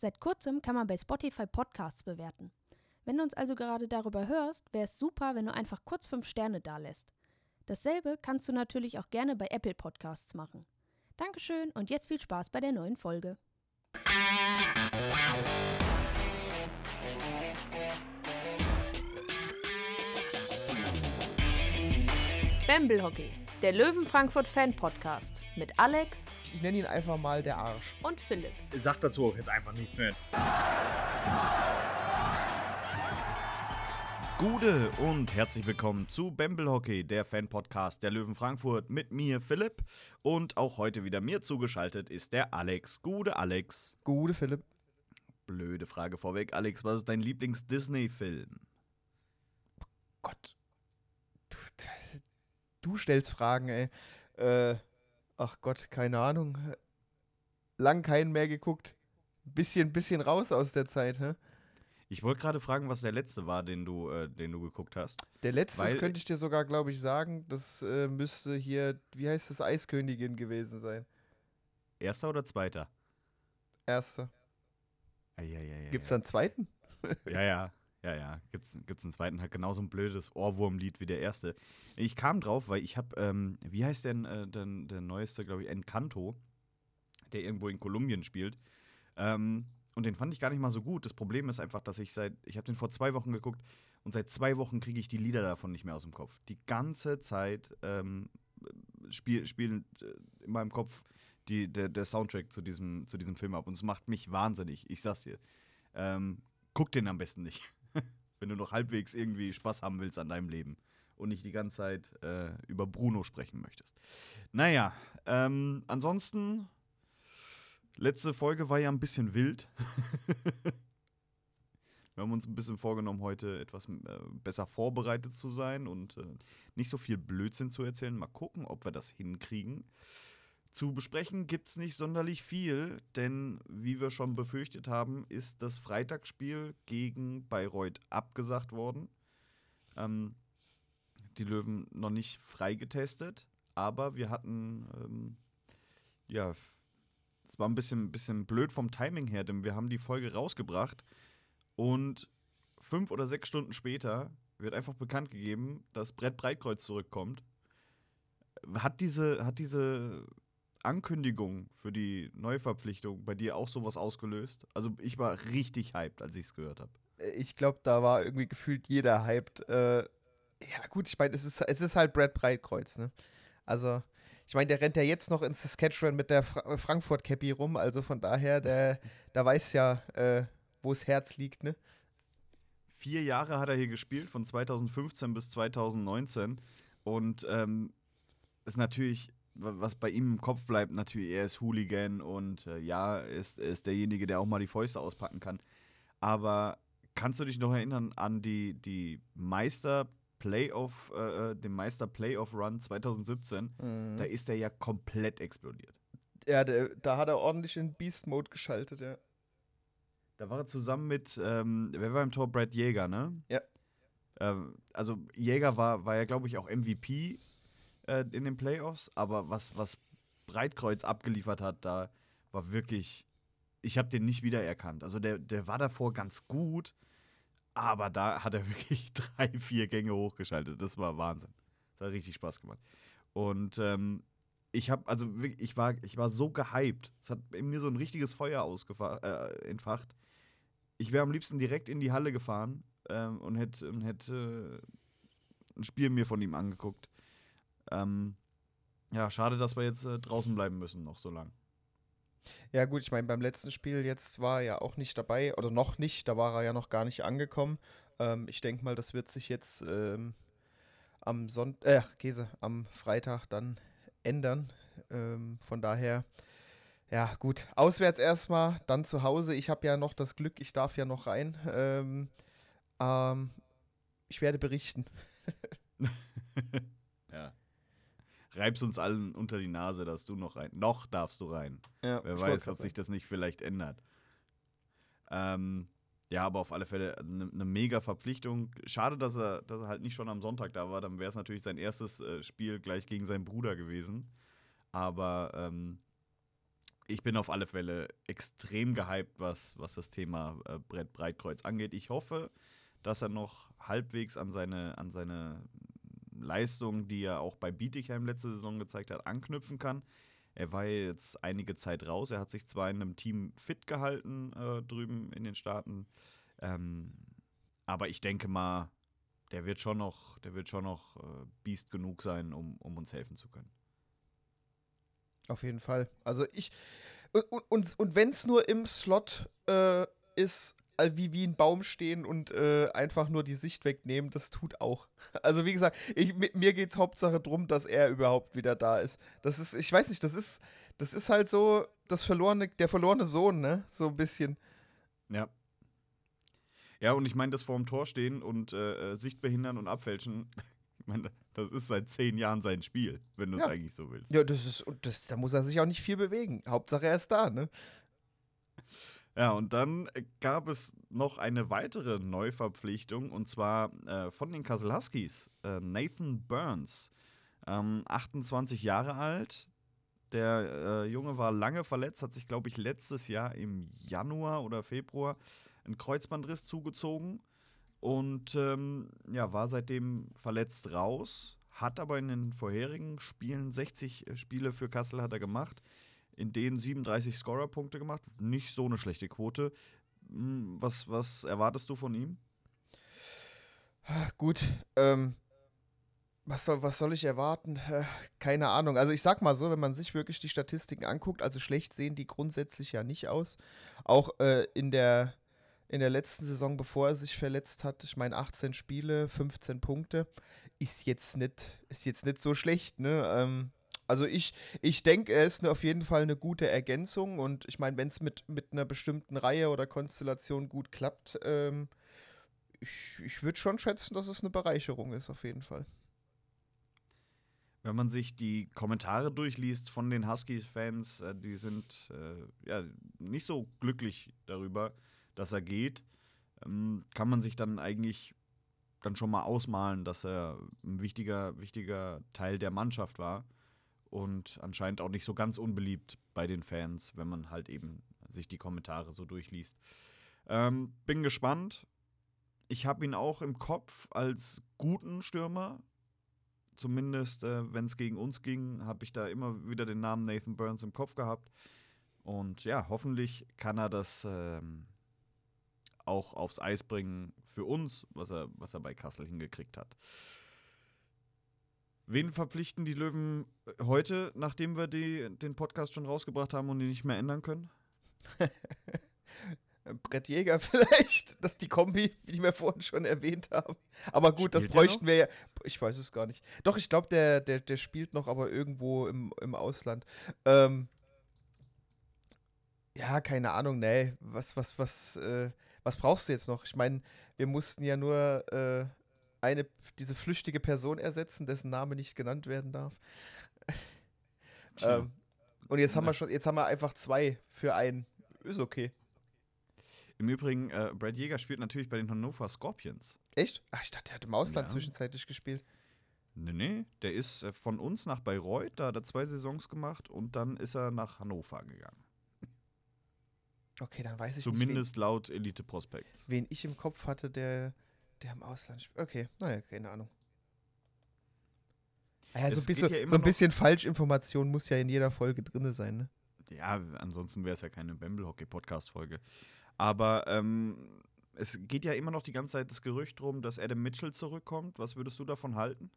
Seit kurzem kann man bei Spotify Podcasts bewerten. Wenn du uns also gerade darüber hörst, wäre es super, wenn du einfach kurz fünf Sterne dalässt. Dasselbe kannst du natürlich auch gerne bei Apple Podcasts machen. Dankeschön und jetzt viel Spaß bei der neuen Folge. Bamble Hockey, der Löwen Frankfurt Fan Podcast mit Alex Ich nenne ihn einfach mal der Arsch. und Philipp. Sag dazu auch jetzt einfach nichts mehr. Gute und herzlich willkommen zu Bamble Hockey, der Fan-Podcast der Löwen Frankfurt mit mir, Philipp. Und auch heute wieder mir zugeschaltet ist der Alex. Gute Alex. Gute Philipp. Blöde Frage vorweg. Alex, was ist dein Lieblings-Disney-Film? Gott. Du, du stellst Fragen, ey. Äh, ach Gott, keine Ahnung. Lang keinen mehr geguckt. Bisschen, bisschen raus aus der Zeit, hä? Ich wollte gerade fragen, was der letzte war, den du, äh, den du geguckt hast. Der letzte Weil- könnte ich dir sogar, glaube ich, sagen. Das äh, müsste hier, wie heißt das, Eiskönigin gewesen sein. Erster oder zweiter? Erster. Ja, ja, ja, ja, Gibt's ja. einen zweiten? Ja, ja, ja, ja. Gibt's, gibt's einen zweiten, hat genauso ein blödes Ohrwurmlied wie der erste. Ich kam drauf, weil ich habe, ähm, wie heißt denn äh, der, der neueste, glaube ich, Encanto, der irgendwo in Kolumbien spielt. Ähm, und den fand ich gar nicht mal so gut. Das Problem ist einfach, dass ich seit, ich habe den vor zwei Wochen geguckt und seit zwei Wochen kriege ich die Lieder davon nicht mehr aus dem Kopf. Die ganze Zeit ähm, spiel, spielen äh, in meinem Kopf die, der, der Soundtrack zu diesem, zu diesem Film ab. Und es macht mich wahnsinnig. Ich sag's dir. Ähm, guck den am besten nicht. Wenn du noch halbwegs irgendwie Spaß haben willst an deinem Leben und nicht die ganze Zeit äh, über Bruno sprechen möchtest. Naja, ähm, ansonsten, letzte Folge war ja ein bisschen wild. Wir haben uns ein bisschen vorgenommen, heute etwas äh, besser vorbereitet zu sein und äh, nicht so viel Blödsinn zu erzählen. Mal gucken, ob wir das hinkriegen. Zu besprechen gibt es nicht sonderlich viel, denn wie wir schon befürchtet haben, ist das Freitagsspiel gegen Bayreuth abgesagt worden. Ähm, die Löwen noch nicht freigetestet, aber wir hatten, ähm, ja, es war ein bisschen, bisschen blöd vom Timing her, denn wir haben die Folge rausgebracht und fünf oder sechs Stunden später wird einfach bekannt gegeben, dass Brett Breitkreuz zurückkommt. Hat diese, hat diese Ankündigung für die Neuverpflichtung bei dir auch sowas ausgelöst? Also ich war richtig hyped, als ich es gehört habe. Äh, Ich glaube, da war irgendwie gefühlt jeder hyped. Äh, ja, gut, ich meine, es ist, es ist halt Brad Breitkreuz, ne? Also, ich meine, der rennt ja jetzt noch in Saskatchewan mit der Fra Frankfurt-Cappy rum, also von daher, der, der weiß ja, äh, wo das Herz liegt, ne? Vier Jahre hat er hier gespielt, von 2015 bis 2019. Und ähm, ist natürlich, was bei ihm im Kopf bleibt, natürlich, er ist Hooligan und äh, ja, er ist, ist derjenige, der auch mal die Fäuste auspacken kann. Aber kannst du dich noch erinnern an die, die Meister Playoff, äh, äh, den Meister Playoff Run 2017? Da ist er ja komplett explodiert. Ja, der, da hat er ordentlich in Beast-Mode geschaltet, ja. Da war er zusammen mit, ähm, wer war im Tor? Brad Jäger, ne? Ja. Ähm, also Jäger war, war ja, glaube ich, auch MVP äh, in den Playoffs, aber was, was Breitkreuz abgeliefert hat, da war wirklich, ich habe den nicht wiedererkannt. Also der, der war davor ganz gut, aber da hat er wirklich drei, vier Gänge hochgeschaltet. Das war Wahnsinn. Das hat richtig Spaß gemacht. Und ähm, ich habe, also ich war, ich war so gehypt. Es hat in mir so ein richtiges Feuer äh, entfacht. Ich wäre am liebsten direkt in die Halle gefahren ähm, und hätte und hätt, äh, ein Spiel mir von ihm angeguckt. Ähm, ja, schade, dass wir jetzt äh, draußen bleiben müssen, noch so lang. Ja, gut, ich meine, beim letzten Spiel jetzt war er ja auch nicht dabei, oder noch nicht, da war er ja noch gar nicht angekommen. Ähm, ich denke mal, das wird sich jetzt ähm, am Sonntag, äh, Käse, am Freitag dann ändern. Ähm, von daher, ja, gut, auswärts erstmal, dann zu Hause. Ich habe ja noch das Glück, ich darf ja noch rein. Ähm, ähm, ich werde berichten. Ja. Reib's uns allen unter die Nase, dass du noch rein. Noch darfst du rein. Ja, Wer weiß, ob sich das nicht vielleicht ändert. Ähm, ja, aber auf alle Fälle eine ne mega Verpflichtung. Schade, dass er, dass er halt nicht schon am Sonntag da war. Dann wäre es natürlich sein erstes äh, Spiel gleich gegen seinen Bruder gewesen. Aber ähm, ich bin auf alle Fälle extrem gehypt, was, was das Thema äh, Brett Breitkreuz angeht. Ich hoffe, dass er noch halbwegs an seine, an seine Leistung, die er auch bei Bietigheim letzte Saison gezeigt hat, anknüpfen kann. Er war jetzt einige Zeit raus. Er hat sich zwar in einem Team fit gehalten äh, drüben in den Staaten, ähm, aber ich denke mal, der wird schon noch, der wird schon noch äh, Biest genug sein, um, um uns helfen zu können. Auf jeden Fall. Also ich. Und, und, und wenn es nur im Slot äh, ist, wie, wie ein Baum stehen und äh, einfach nur die Sicht wegnehmen, das tut auch. Also wie gesagt, ich, mir geht es Hauptsache darum, dass er überhaupt wieder da ist. Das ist, ich weiß nicht, das ist, das ist halt so das verlorene, der verlorene Sohn, ne? So ein bisschen. Ja. Ja, und ich meine, das vorm Tor stehen und äh, äh Sicht behindern und abfälschen, ich meine, das ist seit zehn Jahren sein Spiel, wenn du es ja. eigentlich so willst. Ja, das ist, und das, da muss er sich auch nicht viel bewegen. Hauptsache er ist da, ne? Ja, und dann gab es noch eine weitere Neuverpflichtung und zwar äh, von den Kassel Huskies. Äh, Nathan Burns, ähm, 28 Jahre alt. Der äh, Junge war lange verletzt, hat sich, glaube ich, letztes Jahr im Januar oder Februar einen Kreuzbandriss zugezogen und ähm, ja, war seitdem verletzt raus. Hat aber in den vorherigen Spielen 60 äh, Spiele für Kassel hat er gemacht in denen 37 Scorer-Punkte gemacht. Nicht so eine schlechte Quote. Hm, was, was erwartest du von ihm? Gut, ähm, was soll, was soll ich erwarten? Äh, keine Ahnung. Also ich sag mal so, wenn man sich wirklich die Statistiken anguckt, also schlecht sehen die grundsätzlich ja nicht aus. Auch äh, in, der, in der letzten Saison, bevor er sich verletzt hat, ich meine 18 Spiele, 15 Punkte, ist jetzt nicht, ist jetzt nicht so schlecht, ne? Ähm, also ich, ich denke, er ist auf jeden Fall eine gute Ergänzung und ich meine, wenn es mit, mit einer bestimmten Reihe oder Konstellation gut klappt, ähm, ich, ich würde schon schätzen, dass es eine Bereicherung ist, auf jeden Fall. Wenn man sich die Kommentare durchliest von den Huskies-Fans, äh, die sind äh, ja nicht so glücklich darüber, dass er geht, ähm, kann man sich dann eigentlich dann schon mal ausmalen, dass er ein wichtiger, wichtiger Teil der Mannschaft war und anscheinend auch nicht so ganz unbeliebt bei den Fans, wenn man halt eben sich die Kommentare so durchliest. Ähm, bin gespannt. Ich habe ihn auch im Kopf als guten Stürmer. Zumindest, äh, wenn es gegen uns ging, habe ich da immer wieder den Namen Nathan Burns im Kopf gehabt. Und ja, hoffentlich kann er das ähm, auch aufs Eis bringen für uns, was er, was er bei Kassel hingekriegt hat. Wen verpflichten die Löwen äh, heute, nachdem wir die, den Podcast schon rausgebracht haben und ihn nicht mehr ändern können? Brett Jäger vielleicht, das ist die Kombi, die wir vorhin schon erwähnt haben. Aber gut, spielt das bräuchten wir ja. Ich weiß es gar nicht. Doch, ich glaube, der, der, der spielt noch, aber irgendwo im, im Ausland. Ähm, ja, keine Ahnung, nee. Was, was, was, äh, was brauchst du jetzt noch? Ich meine, wir mussten ja nur äh, eine, diese flüchtige Person ersetzen, dessen Name nicht genannt werden darf. ähm, und jetzt haben wir schon, jetzt haben wir einfach zwei für einen. Ist okay. Im Übrigen, äh, Brad Jäger spielt natürlich bei den Hannover Scorpions. Echt? Ach, ich dachte, der hat im Ausland ja. zwischenzeitlich gespielt. Nee, nee, der ist äh, von uns nach Bayreuth, da hat er zwei Saisons gemacht und dann ist er nach Hannover gegangen. Okay, dann weiß ich Zumindest nicht. Zumindest laut Elite Prospects. Wen ich im Kopf hatte, der der im Ausland spielt. Okay, naja, keine Ahnung. Ja, so, bisschen, ja so ein bisschen Falschinformation muss ja in jeder Folge drin sein, ne? Ja, ansonsten wäre es ja keine Bamble-Hockey-Podcast-Folge. Aber ähm, es geht ja immer noch die ganze Zeit das Gerücht drum, dass Adam Mitchell zurückkommt. Was würdest du davon halten?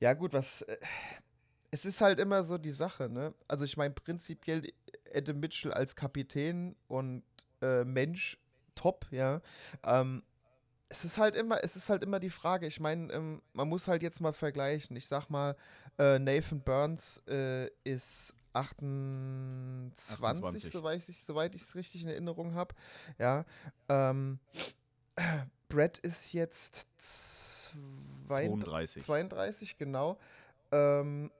Ja, gut, was. Äh, es ist halt immer so die Sache, ne? Also, ich meine, prinzipiell Adam Mitchell als Kapitän und äh, Mensch top, ja. Ähm, es ist halt immer, es ist halt immer die Frage. Ich meine, ähm, man muss halt jetzt mal vergleichen. Ich sag mal, äh, Nathan Burns äh, ist 28, 28. soweit ich soweit ich es richtig in Erinnerung habe. Ja. Ähm, Brett ist jetzt 32. 32, genau. Ähm,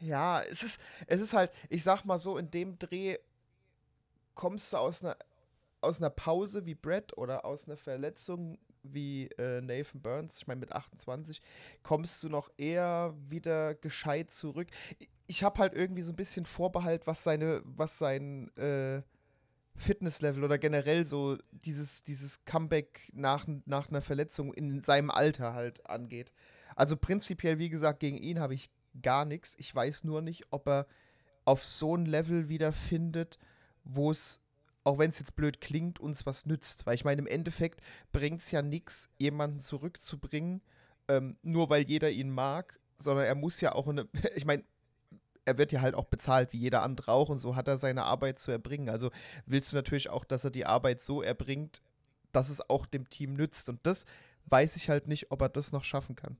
ja, es ist, es ist halt, ich sag mal so, in dem Dreh kommst du aus einer aus einer Pause wie Brett oder aus einer Verletzung wie äh, Nathan Burns, ich meine mit 28, kommst du noch eher wieder gescheit zurück. Ich, habe halt irgendwie so ein bisschen Vorbehalt, was seine, was sein äh, Fitnesslevel oder generell so dieses, dieses Comeback nach, nach einer Verletzung in seinem Alter halt angeht. Also prinzipiell, wie gesagt, gegen ihn habe ich gar nichts. Ich weiß nur nicht, ob er auf so ein Level wiederfindet, wo es, auch wenn es jetzt blöd klingt, uns was nützt. Weil ich meine, im Endeffekt bringt es ja nichts, jemanden zurückzubringen, ähm, nur weil jeder ihn mag, sondern er muss ja auch eine, ich meine, er wird ja halt auch bezahlt, wie jeder andere auch, und so hat er seine Arbeit zu erbringen. Also willst du natürlich auch, dass er die Arbeit so erbringt, dass es auch dem Team nützt. Und das weiß ich halt nicht, ob er das noch schaffen kann.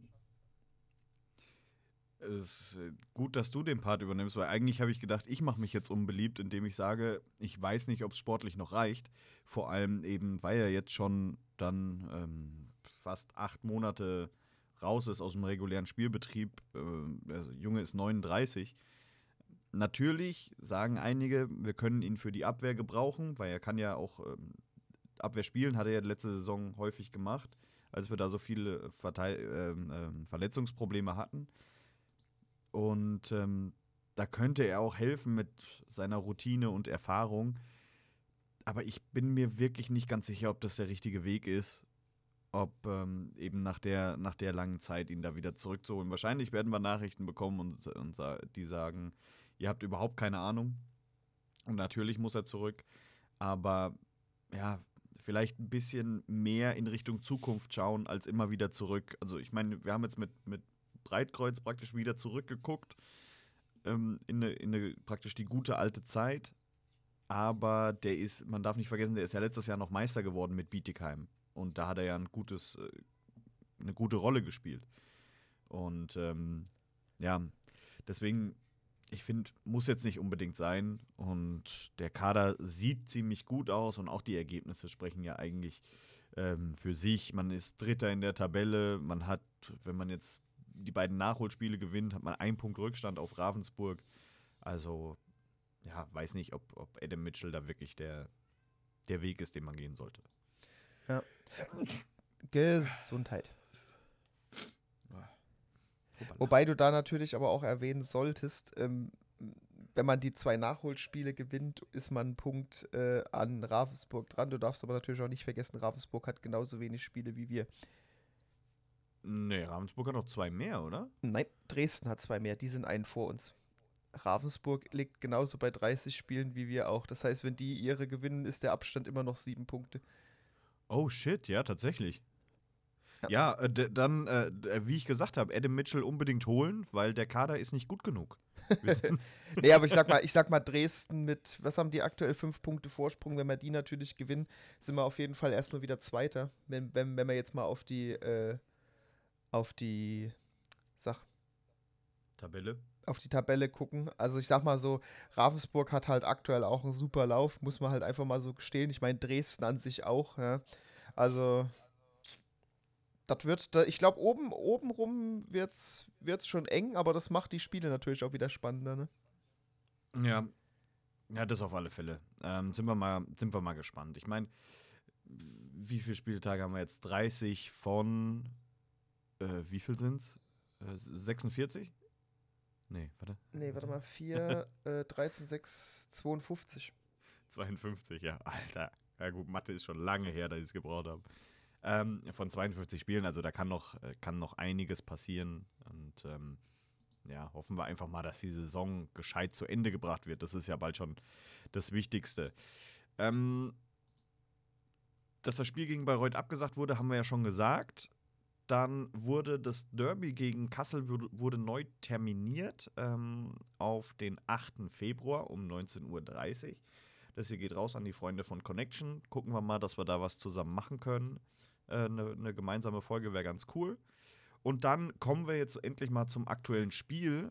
Es ist äh, gut, dass du den Part übernimmst, weil eigentlich habe ich gedacht, ich mache mich jetzt unbeliebt, indem ich sage, ich weiß nicht, ob es sportlich noch reicht. Vor allem eben, weil er jetzt schon dann ähm, fast acht Monate raus ist aus dem regulären Spielbetrieb. Äh, der Junge ist 39. Natürlich sagen einige, wir können ihn für die Abwehr gebrauchen, weil er kann ja auch ähm, Abwehr spielen, hat er ja letzte Saison häufig gemacht, als wir da so viele Verteil ähm, ähm, Verletzungsprobleme hatten. Und ähm, da könnte er auch helfen mit seiner Routine und Erfahrung. Aber ich bin mir wirklich nicht ganz sicher, ob das der richtige Weg ist. Ob ähm, eben nach der, nach der langen Zeit ihn da wieder zurückzuholen. Wahrscheinlich werden wir Nachrichten bekommen und, und die sagen, ihr habt überhaupt keine Ahnung. Und natürlich muss er zurück. Aber ja, vielleicht ein bisschen mehr in Richtung Zukunft schauen, als immer wieder zurück. Also ich meine, wir haben jetzt mit, mit Breitkreuz praktisch wieder zurückgeguckt ähm, in, eine, in eine, praktisch die gute alte Zeit. Aber der ist, man darf nicht vergessen, der ist ja letztes Jahr noch Meister geworden mit Bietigheim. Und da hat er ja ein gutes, äh, eine gute Rolle gespielt. Und ähm, ja, deswegen ich finde, muss jetzt nicht unbedingt sein. Und der Kader sieht ziemlich gut aus und auch die Ergebnisse sprechen ja eigentlich ähm, für sich. Man ist Dritter in der Tabelle. Man hat, wenn man jetzt die beiden Nachholspiele gewinnt, hat man einen Punkt Rückstand auf Ravensburg. Also, ja, weiß nicht, ob, ob Adam Mitchell da wirklich der, der Weg ist, den man gehen sollte. Ja. Gesundheit. Wobei du da natürlich aber auch erwähnen solltest, ähm, wenn man die zwei Nachholspiele gewinnt, ist man einen Punkt äh, an Ravensburg dran. Du darfst aber natürlich auch nicht vergessen, Ravensburg hat genauso wenig Spiele wie wir. Nee, Ravensburg hat noch zwei mehr, oder? Nein, Dresden hat zwei mehr. Die sind einen vor uns. Ravensburg liegt genauso bei 30 Spielen wie wir auch. Das heißt, wenn die ihre gewinnen, ist der Abstand immer noch sieben Punkte. Oh shit, ja, tatsächlich. Ja, äh, dann, äh, wie ich gesagt habe, Adam Mitchell unbedingt holen, weil der Kader ist nicht gut genug. nee, aber ich sag mal, ich sag mal, Dresden mit, was haben die aktuell fünf Punkte Vorsprung? Wenn wir die natürlich gewinnen, sind wir auf jeden Fall erstmal wieder Zweiter. Wenn, wenn, wenn wir jetzt mal auf die, äh, auf die Sach. Tabelle. Auf die Tabelle gucken. Also ich sag mal so, Ravensburg hat halt aktuell auch einen super Lauf, muss man halt einfach mal so gestehen. Ich meine, Dresden an sich auch, ja. Also das wird, ich glaube, oben, oben rum wird es schon eng, aber das macht die Spiele natürlich auch wieder spannender, ne? Ja. Ja, das auf alle Fälle. Ähm, sind, wir mal, sind wir mal gespannt. Ich meine, wie viele Spieltage haben wir jetzt? 30 von, äh, wie viel sind es? Äh, 46? Nee, warte. Nee, warte mal, 4, äh, 13, 6, 52. 52, ja, Alter. Ja gut, Mathe ist schon lange her, dass ich es gebraucht habe ähm, von 52 Spielen. Also da kann noch, äh, kann noch einiges passieren. Und ähm, ja, hoffen wir einfach mal, dass die Saison gescheit zu Ende gebracht wird. Das ist ja bald schon das Wichtigste. Ähm, dass das Spiel gegen Bayreuth abgesagt wurde, haben wir ja schon gesagt. Dann wurde das Derby gegen Kassel wurde, neu terminiert ähm, auf den 8. Februar um 19.30 Uhr. Das hier geht raus an die Freunde von Connection. Gucken wir mal, dass wir da was zusammen machen können eine, äh, eine gemeinsame Folge wäre ganz cool. Und dann kommen wir jetzt endlich mal zum aktuellen Spiel,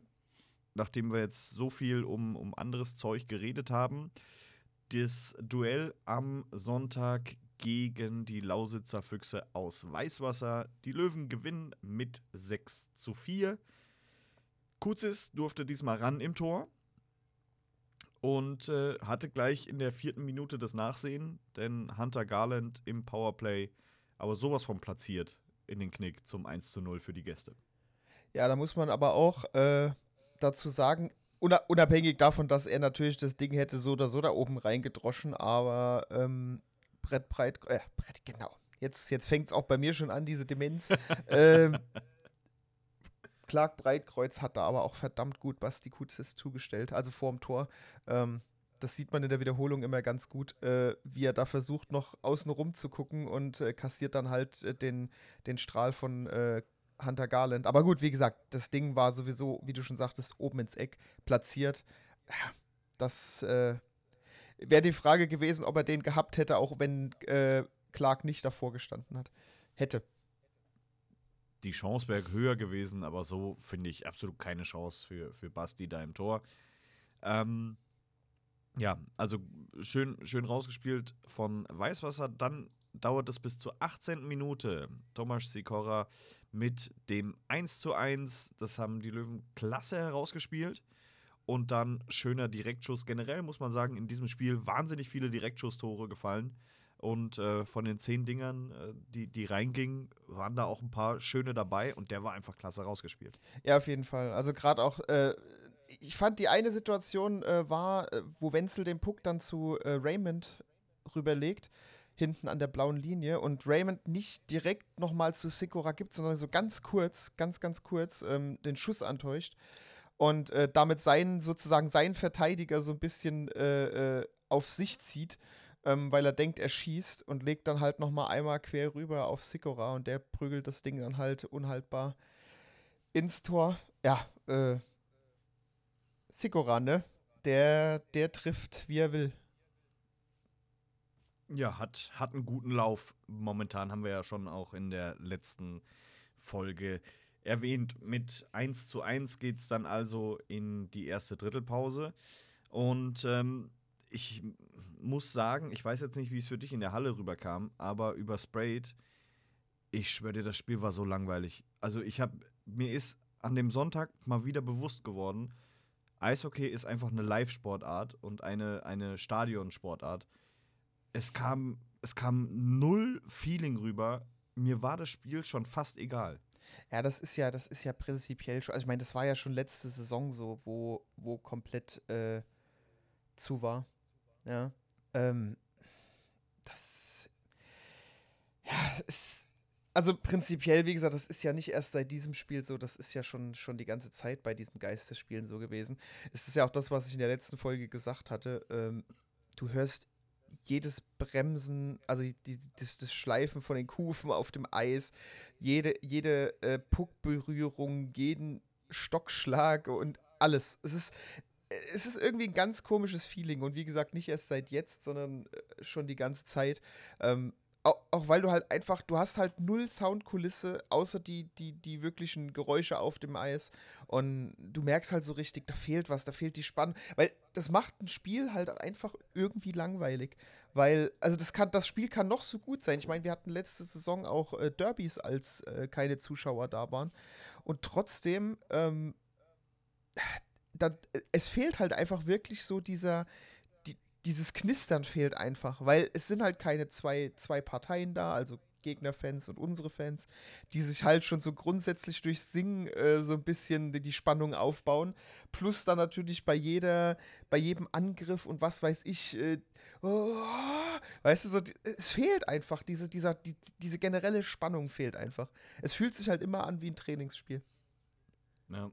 nachdem wir jetzt so viel um, um anderes Zeug geredet haben. Das Duell am Sonntag gegen die Lausitzer Füchse aus Weißwasser. Die Löwen gewinnen mit 6 zu 4. Kuzis durfte diesmal ran im Tor und äh, hatte gleich in der vierten Minute das Nachsehen, denn Hunter Garland im Powerplay aber sowas von platziert in den Knick zum 1 zu 0 für die Gäste. Ja, da muss man aber auch äh, dazu sagen, unabhängig davon, dass er natürlich das Ding hätte so oder so da oben reingedroschen, aber ähm, Brett breit, äh, Brett, genau. Jetzt, jetzt fängt es auch bei mir schon an, diese Demenz. ähm, Clark Breitkreuz hat da aber auch verdammt gut Basti Kuzis zugestellt, also vorm Tor. Ähm, das sieht man in der Wiederholung immer ganz gut, äh, wie er da versucht, noch außen rum zu gucken und äh, kassiert dann halt äh, den, den Strahl von äh, Hunter Garland. Aber gut, wie gesagt, das Ding war sowieso, wie du schon sagtest, oben ins Eck platziert. Das äh, wäre die Frage gewesen, ob er den gehabt hätte, auch wenn äh, Clark nicht davor gestanden hat. Hätte. Die Chance wäre höher gewesen, aber so finde ich absolut keine Chance für, für Basti da im Tor. Ähm, ja, also schön, schön rausgespielt von Weißwasser. Dann dauert es bis zur 18. Minute. Thomas Sikora mit dem 1 zu 1. Das haben die Löwen klasse herausgespielt. Und dann schöner Direktschuss. Generell muss man sagen, in diesem Spiel wahnsinnig viele Direktschusstore gefallen. Und äh, von den zehn Dingern, äh, die, die reingingen, waren da auch ein paar schöne dabei. Und der war einfach klasse rausgespielt. Ja, auf jeden Fall. Also gerade auch, äh, ich fand die eine Situation äh, war, äh, wo Wenzel den Puck dann zu äh, Raymond rüberlegt hinten an der blauen Linie und Raymond nicht direkt nochmal zu Sikora gibt, sondern so ganz kurz, ganz, ganz kurz ähm, den Schuss antäuscht und äh, damit seinen, sozusagen seinen Verteidiger so ein bisschen äh, äh, auf sich zieht, ähm, weil er denkt, er schießt und legt dann halt nochmal einmal quer rüber auf Sikora und der prügelt das Ding dann halt unhaltbar ins Tor. Ja, äh, Sikora, ne? Der, der trifft, wie er will. Ja, hat, hat einen guten Lauf. Momentan haben wir ja schon auch in der letzten Folge erwähnt. Mit 1 zu 1 geht es dann also in die erste Drittelpause. Und ähm, ich muss sagen, ich weiß jetzt nicht, wie es für dich in der Halle rüberkam, aber über Sprayed, ich schwöre dir, das Spiel war so langweilig. Also ich habe, mir ist an dem Sonntag mal wieder bewusst geworden, Eishockey ist einfach eine Live-Sportart und eine, eine Stadionsportart es kam, es kam null Feeling rüber. Mir war das Spiel schon fast egal. Ja, das ist ja, das ist ja prinzipiell schon, also ich meine, das war ja schon letzte Saison so, wo, wo komplett äh, zu war. Ja. Ähm, das ja, ist, also prinzipiell, wie gesagt, das ist ja nicht erst seit diesem Spiel so, das ist ja schon, schon die ganze Zeit bei diesen Geistesspielen so gewesen. Es ist ja auch das, was ich in der letzten Folge gesagt hatte. Ähm, du hörst jedes Bremsen, also die, das, das, Schleifen von den Kufen auf dem Eis, jede, jede äh, Puckberührung, jeden Stockschlag und alles. Es ist, es ist irgendwie ein ganz komisches Feeling und wie gesagt, nicht erst seit jetzt, sondern äh, schon die ganze Zeit. Ähm, auch, auch, weil du halt einfach, du hast halt null Soundkulisse, außer die, die, die wirklichen Geräusche auf dem Eis. Und du merkst halt so richtig, da fehlt was, da fehlt die Spannung. Weil das macht ein Spiel halt einfach irgendwie langweilig. Weil, also das kann, das Spiel kann noch so gut sein. Ich meine, wir hatten letzte Saison auch äh, Derbys, als äh, keine Zuschauer da waren. Und trotzdem, ähm, da, es fehlt halt einfach wirklich so dieser, dieses Knistern fehlt einfach, weil es sind halt keine zwei, zwei Parteien da, also Gegnerfans und unsere Fans, die sich halt schon so grundsätzlich durch Singen äh, so ein bisschen die, die, Spannung aufbauen. Plus dann natürlich bei jeder, bei jedem Angriff und was weiß ich, äh, oh, weißt du, so, es fehlt einfach, diese, dieser, die, diese generelle Spannung fehlt einfach. Es fühlt sich halt immer an wie ein Trainingsspiel. Ja.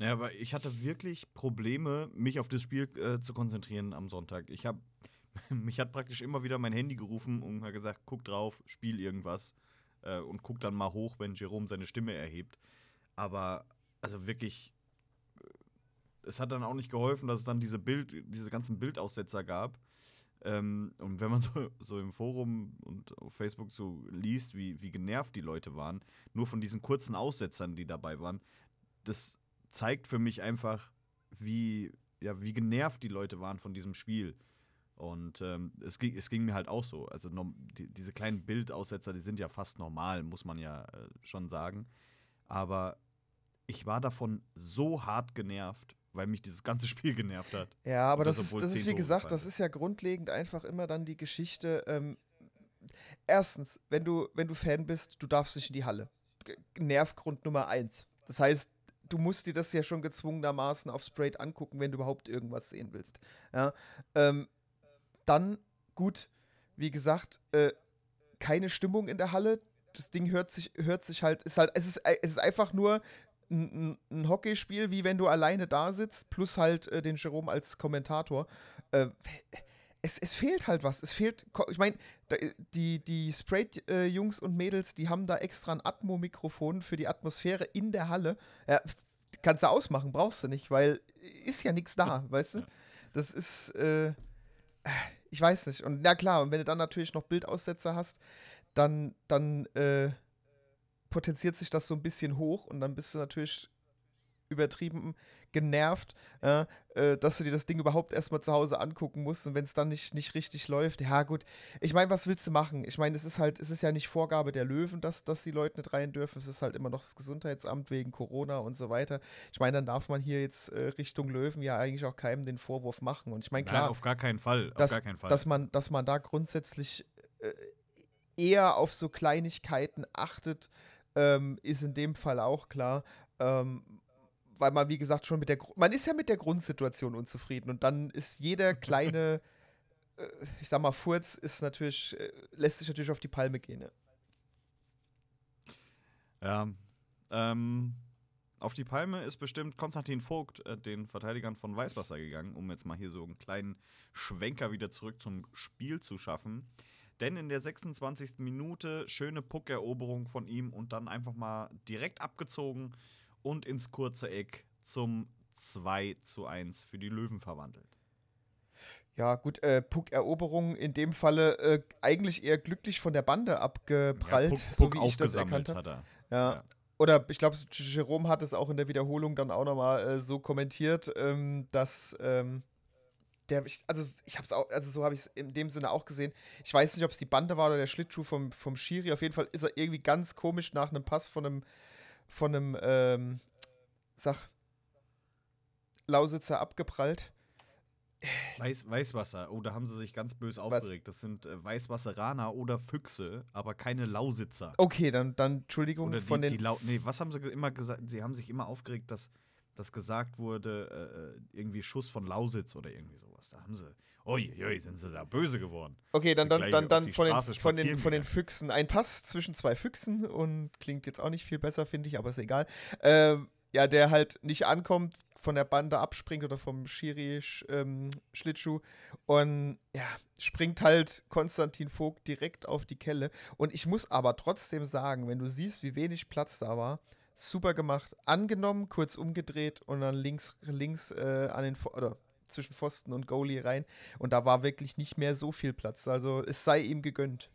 Naja, aber ich hatte wirklich Probleme, mich auf das Spiel äh, zu konzentrieren am Sonntag. Ich habe, mich hat praktisch immer wieder mein Handy gerufen und hat gesagt, guck drauf, spiel irgendwas äh, und guck dann mal hoch, wenn Jerome seine Stimme erhebt. Aber also wirklich, äh, es hat dann auch nicht geholfen, dass es dann diese Bild, diese ganzen Bildaussetzer gab. Ähm, und wenn man so, so, im Forum und auf Facebook so liest, wie, wie genervt die Leute waren, nur von diesen kurzen Aussetzern, die dabei waren, das zeigt für mich einfach, wie, ja, wie genervt die Leute waren von diesem Spiel. Und ähm, es, ging, es ging mir halt auch so. Also die, diese kleinen Bildaussetzer, die sind ja fast normal, muss man ja äh, schon sagen. Aber ich war davon so hart genervt, weil mich dieses ganze Spiel genervt hat. Ja, aber das, das, ist, das ist, wie gesagt, das ist ja grundlegend einfach immer dann die Geschichte. Ähm, erstens, wenn du, wenn du Fan bist, du darfst nicht in die Halle. Nervgrund Nummer eins. Das heißt, du musst dir das ja schon gezwungenermaßen auf Sprayed angucken, wenn du überhaupt irgendwas sehen willst. Ja, ähm, dann, gut, wie gesagt, äh, keine Stimmung in der Halle. Das Ding hört sich, hört sich halt, ist halt, es ist, es ist einfach nur ein, ein Hockeyspiel, wie wenn du alleine da sitzt, plus halt äh, den Jerome als Kommentator. Äh, es, es fehlt halt was. Es fehlt, ich meine, die, die Spray-Jungs und Mädels, die haben da extra ein Atmo-Mikrofon für die Atmosphäre in der Halle. Ja, kannst du ausmachen, brauchst du nicht, weil ist ja nichts da, weißt du? Das ist, äh, ich weiß nicht. Und na klar, und wenn du dann natürlich noch Bildaussetzer hast, dann, dann äh, potenziert sich das so ein bisschen hoch und dann bist du natürlich übertrieben genervt, äh, äh, dass du dir das Ding überhaupt erstmal zu Hause angucken musst und wenn es dann nicht, nicht richtig läuft, ja gut. Ich meine, was willst du machen? Ich meine, es ist halt, es ist ja nicht Vorgabe der Löwen, dass, dass die Leute nicht rein dürfen. Es ist halt immer noch das Gesundheitsamt wegen Corona und so weiter. Ich meine, dann darf man hier jetzt äh, Richtung Löwen ja eigentlich auch keinem den Vorwurf machen. Und ich meine, klar. Nein, auf gar keinen Fall. Dass, gar keinen Fall. Dass man, dass man da grundsätzlich äh, eher auf so Kleinigkeiten achtet, ähm, ist in dem Fall auch klar. Ähm, weil man, wie gesagt, schon mit der, man ist ja mit der Grundsituation unzufrieden und dann ist jeder kleine, äh, ich sag mal, Furz ist natürlich, äh, lässt sich natürlich auf die Palme gehen. Ja, ja ähm, auf die Palme ist bestimmt Konstantin Vogt, äh, den Verteidigern von Weißwasser, gegangen, um jetzt mal hier so einen kleinen Schwenker wieder zurück zum Spiel zu schaffen. Denn in der 26. Minute schöne Puckeroberung von ihm und dann einfach mal direkt abgezogen und ins kurze Eck zum 2 zu 1 für die Löwen verwandelt. Ja, gut, äh, Puck-Eroberung in dem Falle äh, eigentlich eher glücklich von der Bande abgeprallt, ja, Puck, so wie ich das erkannt habe. Ja. ja. Oder ich glaube, Jerome hat es auch in der Wiederholung dann auch nochmal äh, so kommentiert, ähm, dass ähm, der, ich, also ich habe es auch, also so habe ich es in dem Sinne auch gesehen. Ich weiß nicht, ob es die Bande war oder der Schlittschuh vom, vom Schiri. Auf jeden Fall ist er irgendwie ganz komisch nach einem Pass von einem von einem, ähm, sag, Lausitzer abgeprallt. Weiß, Weißwasser, oh, da haben sie sich ganz böse aufgeregt. Das sind äh, Weißwasseraner oder Füchse, aber keine Lausitzer. Okay, dann, dann Entschuldigung oder von die, den. Die nee, was haben sie immer gesagt? Sie haben sich immer aufgeregt, dass, dass gesagt wurde, äh, äh irgendwie Schuss von Lausitz oder irgendwie sowas. Da haben sie. Uiui, sind sie da böse geworden. Okay, dann, dann, dann, dann von, den, von, den, von den Füchsen. Ein Pass zwischen zwei Füchsen und klingt jetzt auch nicht viel besser, finde ich, aber ist egal. Ähm, ja, der halt nicht ankommt, von der Bande abspringt oder vom Schiri ähm, Schlittschuh und ja, springt halt Konstantin Vogt direkt auf die Kelle. Und ich muss aber trotzdem sagen, wenn du siehst, wie wenig Platz da war, super gemacht. Angenommen, kurz umgedreht und dann links, links äh, an den, oder zwischen Pfosten und Goalie rein. Und da war wirklich nicht mehr so viel Platz. Also es sei ihm gegönnt.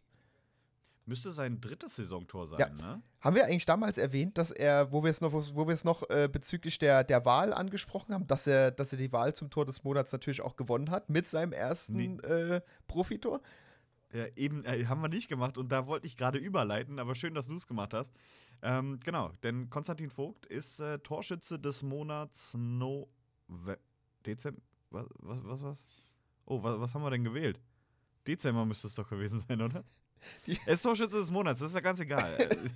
Müsste sein drittes Saisontor sein, ja. ne? Haben wir eigentlich damals erwähnt, dass er, wo wir es noch, wo wir es noch äh, bezüglich der, der Wahl angesprochen haben, dass er, dass er die Wahl zum Tor des Monats natürlich auch gewonnen hat mit seinem ersten nee. äh, Profitor? Ja, eben, äh, haben wir nicht gemacht und da wollte ich gerade überleiten, aber schön, dass du es gemacht hast. Ähm, genau, denn Konstantin Vogt ist äh, Torschütze des Monats No Dezember. Was, was, was, was? Oh, was, was haben wir denn gewählt? Dezember müsste es doch gewesen sein, oder? Die er ist Torschütze des Monats, das ist ja ganz egal.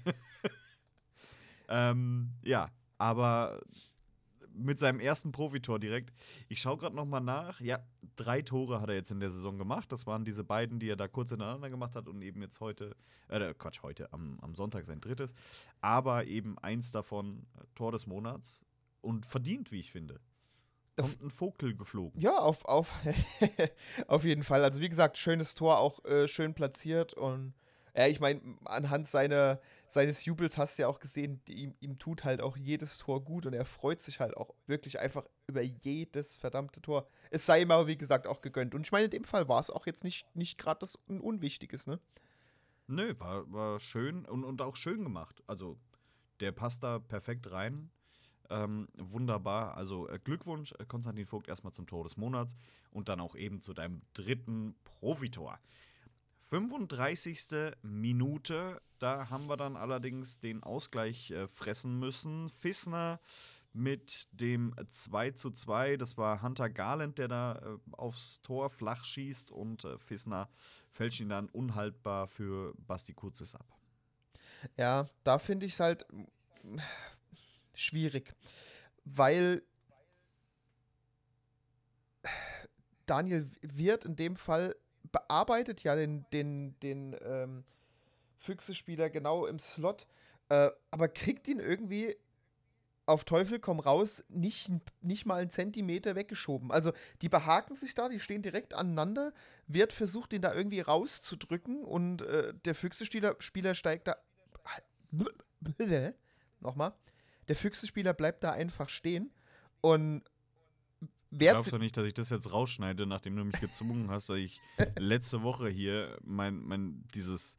ähm, ja, aber mit seinem ersten Profitor direkt. Ich schaue gerade nochmal nach. Ja, drei Tore hat er jetzt in der Saison gemacht. Das waren diese beiden, die er da kurz hintereinander gemacht hat und eben jetzt heute, äh, Quatsch, heute, am, am Sonntag sein drittes. Aber eben eins davon Tor des Monats und verdient, wie ich finde kommt ein Vogel geflogen. Ja, auf, auf, auf jeden Fall. Also wie gesagt, schönes Tor, auch äh, schön platziert und ja, ich meine, anhand seiner, seines Jubels hast du ja auch gesehen, ihm, ihm tut halt auch jedes Tor gut und er freut sich halt auch wirklich einfach über jedes verdammte Tor. Es sei ihm aber, wie gesagt, auch gegönnt. Und ich meine, in dem Fall war es auch jetzt nicht, nicht gerade das ein Unwichtiges, ne? Nö, war, war schön und, und auch schön gemacht. Also, der passt da perfekt rein. Ähm, wunderbar. Also äh, Glückwunsch, äh, Konstantin Vogt, erstmal zum Tor des Monats und dann auch eben zu deinem dritten Profitor. 35. Minute, da haben wir dann allerdings den Ausgleich äh, fressen müssen. Fissner mit dem 2 zu 2. Das war Hunter Garland, der da äh, aufs Tor flach schießt und äh, Fissner fälscht ihn dann unhaltbar für Basti Kurzes ab. Ja, da finde ich es halt schwierig, weil Daniel Wirth in dem Fall bearbeitet ja den, den, den ähm, Füchse-Spieler genau im Slot, äh, aber kriegt ihn irgendwie auf Teufel komm raus nicht, nicht mal einen Zentimeter weggeschoben. Also die behaken sich da, die stehen direkt aneinander, wird versucht, den da irgendwie rauszudrücken und äh, der Füchse-Spieler Spieler steigt da. Nochmal. Der Füchse-Spieler bleibt da einfach stehen und wehrt Glaubst du nicht, dass ich das jetzt rausschneide, nachdem du mich gezwungen hast, dass ich letzte Woche hier mein, mein, dieses,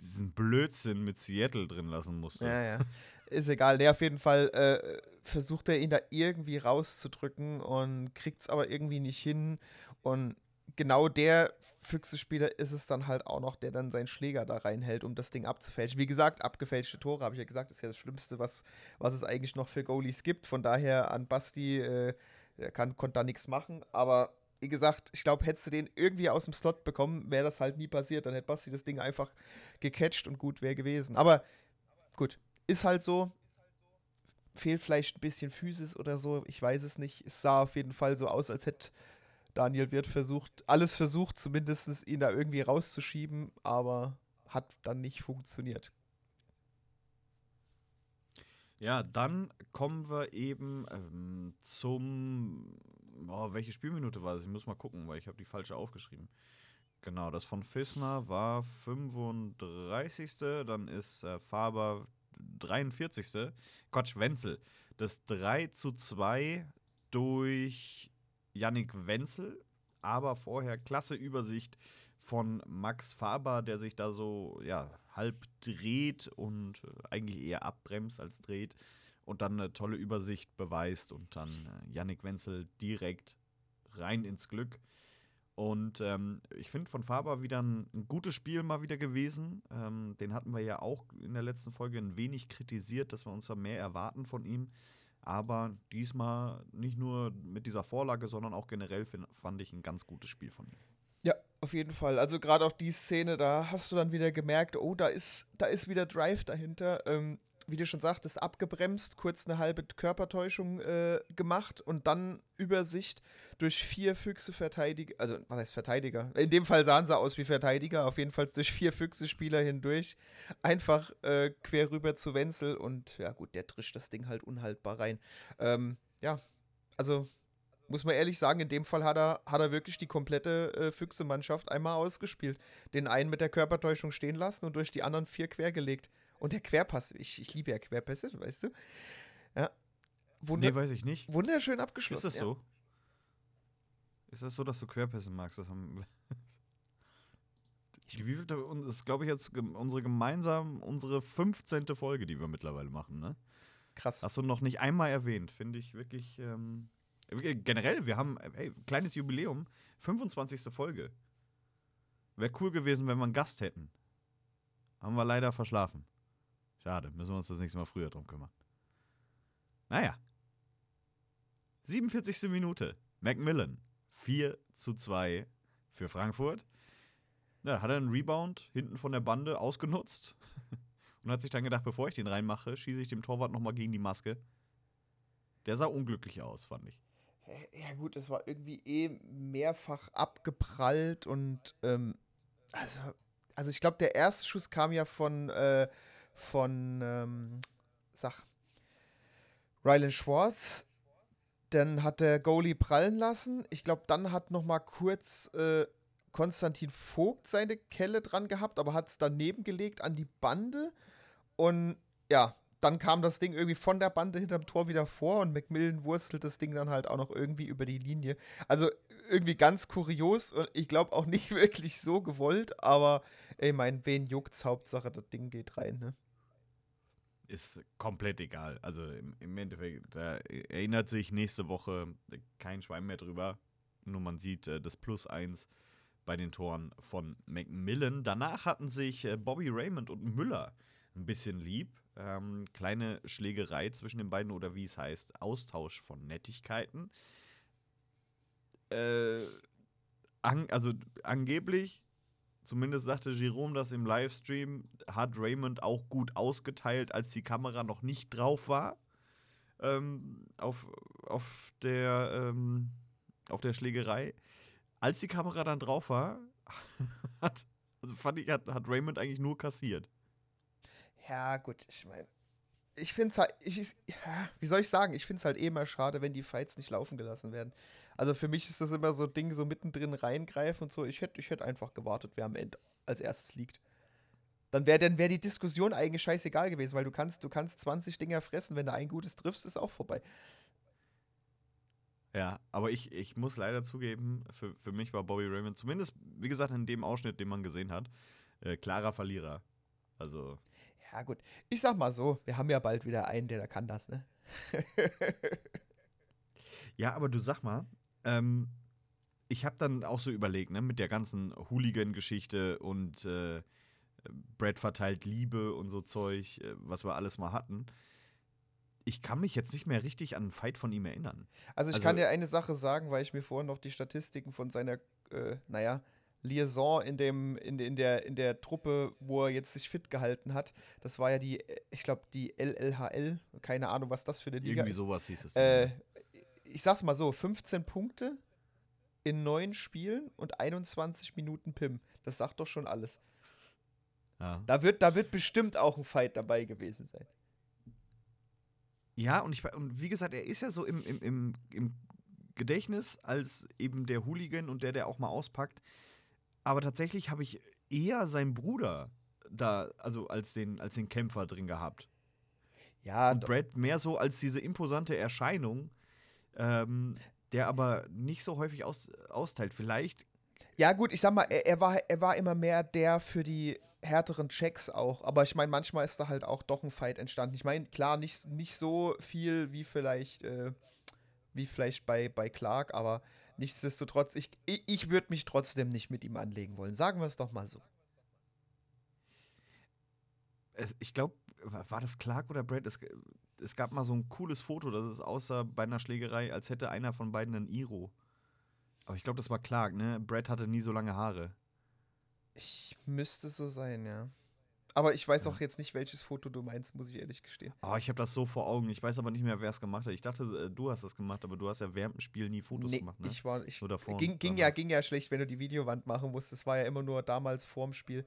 diesen Blödsinn mit Seattle drin lassen musste? Ja, ja. Ist egal. Nee, auf jeden Fall äh, versucht er ihn da irgendwie rauszudrücken und kriegt es aber irgendwie nicht hin. Und genau der Füchse-Spieler ist es dann halt auch noch, der dann seinen Schläger da reinhält, um das Ding abzufälschen. Wie gesagt, abgefälschte Tore, habe ich ja gesagt, ist ja das Schlimmste, was, was es eigentlich noch für Goalies gibt. Von daher an Basti, äh, der kann, konnte da nichts machen. Aber wie gesagt, ich glaube, hättest du den irgendwie aus dem Slot bekommen, wäre das halt nie passiert. Dann hätte Basti das Ding einfach gecatcht und gut wäre gewesen. Aber gut, ist halt so. Fehlt vielleicht ein bisschen Physis oder so, ich weiß es nicht. Es sah auf jeden Fall so aus, als hätte Daniel Wirt versucht, alles versucht, zumindest ihn da irgendwie rauszuschieben, aber hat dann nicht funktioniert. Ja, dann kommen wir eben ähm, zum. Oh, welche Spielminute war das? Ich muss mal gucken, weil ich habe die falsche aufgeschrieben. Genau, das von Fissner war 35. Dann ist äh, Faber 43. Quatsch, Wenzel. Das 3 zu 2 durch Yannick Wenzel, aber vorher klasse Übersicht von Max Faber, der sich da so ja, halb dreht und äh, eigentlich eher abbremst als dreht und dann eine tolle Übersicht beweist und dann äh, Yannick Wenzel direkt rein ins Glück. Und ähm, ich finde von Faber wieder ein, ein, gutes Spiel mal wieder gewesen. Ähm, den hatten wir ja auch in der letzten Folge ein wenig kritisiert, dass wir uns da mehr erwarten von ihm. Aber diesmal nicht nur mit dieser Vorlage, sondern auch generell find, fand ich ein ganz gutes Spiel von ihm. Auf jeden Fall. Also gerade auch die Szene, da hast du dann wieder gemerkt, oh, da ist, da ist wieder Drive dahinter. Ähm, wie du schon sagtest, abgebremst, kurz eine halbe Körpertäuschung äh, gemacht und dann Übersicht durch vier Füchse Verteidiger, also was heißt Verteidiger? In dem Fall sahen sie aus wie Verteidiger, auf jeden Fall durch vier Füchse Spieler hindurch, einfach äh, quer rüber zu Wenzel und ja gut, der trischt das Ding halt unhaltbar rein. Ähm, ja, also muss man ehrlich sagen, in dem Fall hat er, hat er wirklich die komplette äh, Füchse-Mannschaft einmal ausgespielt. Den einen mit der Körpertäuschung stehen lassen und durch die anderen vier quergelegt. Und der Querpass, ich, ich liebe ja Querpässe, weißt du? Ja. Wunder nee, weiß ich nicht. Wunderschön abgeschlossen. Ist das so? Ist das so, dass du Querpässe magst? Das haben die wievielte, das ist, glaube ich, jetzt unsere gemeinsam, unsere 15. Folge, die wir mittlerweile machen, ne? Krass. Hast du noch nicht einmal erwähnt, finde ich wirklich. Ähm, generell, wir haben, hey, kleines Jubiläum, 25. Folge. Wäre cool gewesen, wenn wir einen Gast hätten. Haben wir leider verschlafen. Schade, müssen wir uns das nächste Mal früher drum kümmern. Naja. 47. Minute. Macmillan. 4 zu 2 für Frankfurt. Ja, hat er einen Rebound hinten von der Bande ausgenutzt und hat sich dann gedacht, bevor ich den reinmache, schieße ich dem Torwart nochmal gegen die Maske. Der sah unglücklich aus, fand ich. Ja, gut, es war irgendwie eh mehrfach abgeprallt und ähm, also, also ich glaube, der erste Schuss kam ja von äh, von, ähm, sag, Rylan Schwartz. Dann hat der Goalie prallen lassen. Ich glaube, dann hat noch mal kurz äh, Konstantin Vogt seine Kelle dran gehabt, aber hat es daneben gelegt an die Bande. Und ja, dann kam das Ding irgendwie von der Bande hinterm Tor wieder vor und Macmillan wurstelt das Ding dann halt auch noch irgendwie über die Linie. Also irgendwie ganz kurios und ich glaube auch nicht wirklich so gewollt, aber ich meine, wen juckt's? Hauptsache, das Ding geht rein, ne? ist komplett egal. Also im, im, Endeffekt, da erinnert sich nächste Woche kein Schwein mehr drüber. Nur man sieht äh, das Plus 1 bei den Toren von Macmillan. Danach hatten sich äh, Bobby Raymond und Müller ein bisschen lieb. Ähm, kleine Schlägerei zwischen den beiden oder wie es heißt, Austausch von Nettigkeiten. Äh, an, also angeblich zumindest sagte Jerome das im Livestream, hat Raymond auch gut ausgeteilt, als die Kamera noch nicht drauf war. ähm, auf, auf, der, ähm, auf der Schlägerei. Als die Kamera dann drauf war, hat, also fand ich, hat, hat Raymond eigentlich nur kassiert. Ja, gut, ich meine, ich finde es halt, ich, ja, wie soll ich sagen, ich finde es halt eh immer schade, wenn die Fights nicht laufen gelassen werden. Also für mich ist das immer so ein Ding, so mittendrin reingreifen und so. Ich hätte ich hätt einfach gewartet, wer am Ende als erstes liegt. Dann wäre dann wär die Diskussion eigentlich scheißegal gewesen, weil du kannst, du kannst 20 Dinger fressen, wenn du ein gutes triffst, ist auch vorbei. Ja, aber ich, ich muss leider zugeben, für, für mich war Bobby Raymond, zumindest, wie gesagt, in dem Ausschnitt, den man gesehen hat, äh, klarer Verlierer. Also. Ja, gut. Ich sag mal so, wir haben ja bald wieder einen, der da kann das, ne? ja, aber du sag mal, ähm, ich habe dann auch so überlegt, ne, mit der ganzen Hooligan-Geschichte und äh, Brad verteilt Liebe und so Zeug, äh, was wir alles mal hatten. Ich kann mich jetzt nicht mehr richtig an einen Fight von ihm erinnern. Also ich Also- kann dir eine Sache sagen, weil ich mir vorhin noch die Statistiken von seiner, äh, naja, Liaison in, dem, in, in, der, in der Truppe, wo er jetzt sich fit gehalten hat. Das war ja die, ich glaube, die LLHL. Keine Ahnung, was das für eine Liga Irgendwie ist. sowas hieß es. Äh, ich sag's mal so, 15 Punkte in neun Spielen und 21 Minuten PIM. Das sagt doch schon alles. ja. Da wird, da wird bestimmt auch ein Fight dabei gewesen sein. Ja, und, ich, und wie gesagt, er ist ja so im, im, im, im Gedächtnis als eben der Hooligan und der, der auch mal auspackt. Aber tatsächlich habe ich eher seinen Bruder da, also als den, als den Kämpfer drin gehabt. Ja, Und Brad mehr so als diese imposante Erscheinung, ähm, der aber nicht so häufig aus, austeilt. Vielleicht, Ja, gut, ich sag mal, er, er, war, er war immer mehr der für die härteren Checks auch. Aber ich meine, manchmal ist da halt auch doch ein Fight entstanden. Ich meine, klar, nicht, nicht so viel wie vielleicht, äh, wie vielleicht bei, bei Clark, aber nichtsdestotrotz, ich, ich, ich würde mich trotzdem nicht mit ihm anlegen wollen. Sagen wir es doch mal so. ich glaube, war das Clark oder Brad? Es, es gab mal so ein cooles Foto, das es aussah bei einer Schlägerei, als hätte einer von beiden einen Iro. Aber ich glaube, das war Clark, ne? Brad hatte nie so lange Haare. Ich müsste so sein, ja. Aber ich weiß Ja. auch jetzt nicht, welches Foto du meinst, muss ich ehrlich gestehen. Oh, ich habe das so vor Augen. Ich weiß aber nicht mehr, wer es gemacht hat. Ich dachte, äh, du hast das gemacht, aber du hast ja während dem Spiel nie Fotos Nee, gemacht, ne? ich war, ich, Nur davor. ging, ging, danach. ja, ging ja schlecht, wenn du die Videowand machen musst. Das war ja immer nur damals vorm Spiel.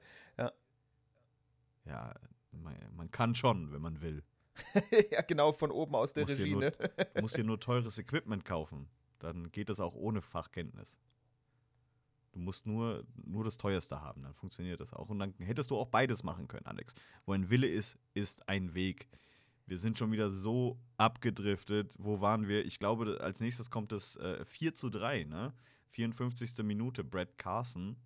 Ja, man, man kann schon, wenn man will. ja, genau, von oben aus der Regie, ne? Du musst dir nur teures Equipment kaufen. Dann geht es auch ohne Fachkenntnis. Du musst nur, nur das teuerste haben, dann funktioniert das auch. Und dann hättest du auch beides machen können, Alex. Wo ein Wille ist, ist ein Weg. Wir sind schon wieder so abgedriftet. Wo waren wir? Ich glaube, als nächstes kommt das äh, 4 zu 3, ne? 54. Minute, Brad Carson.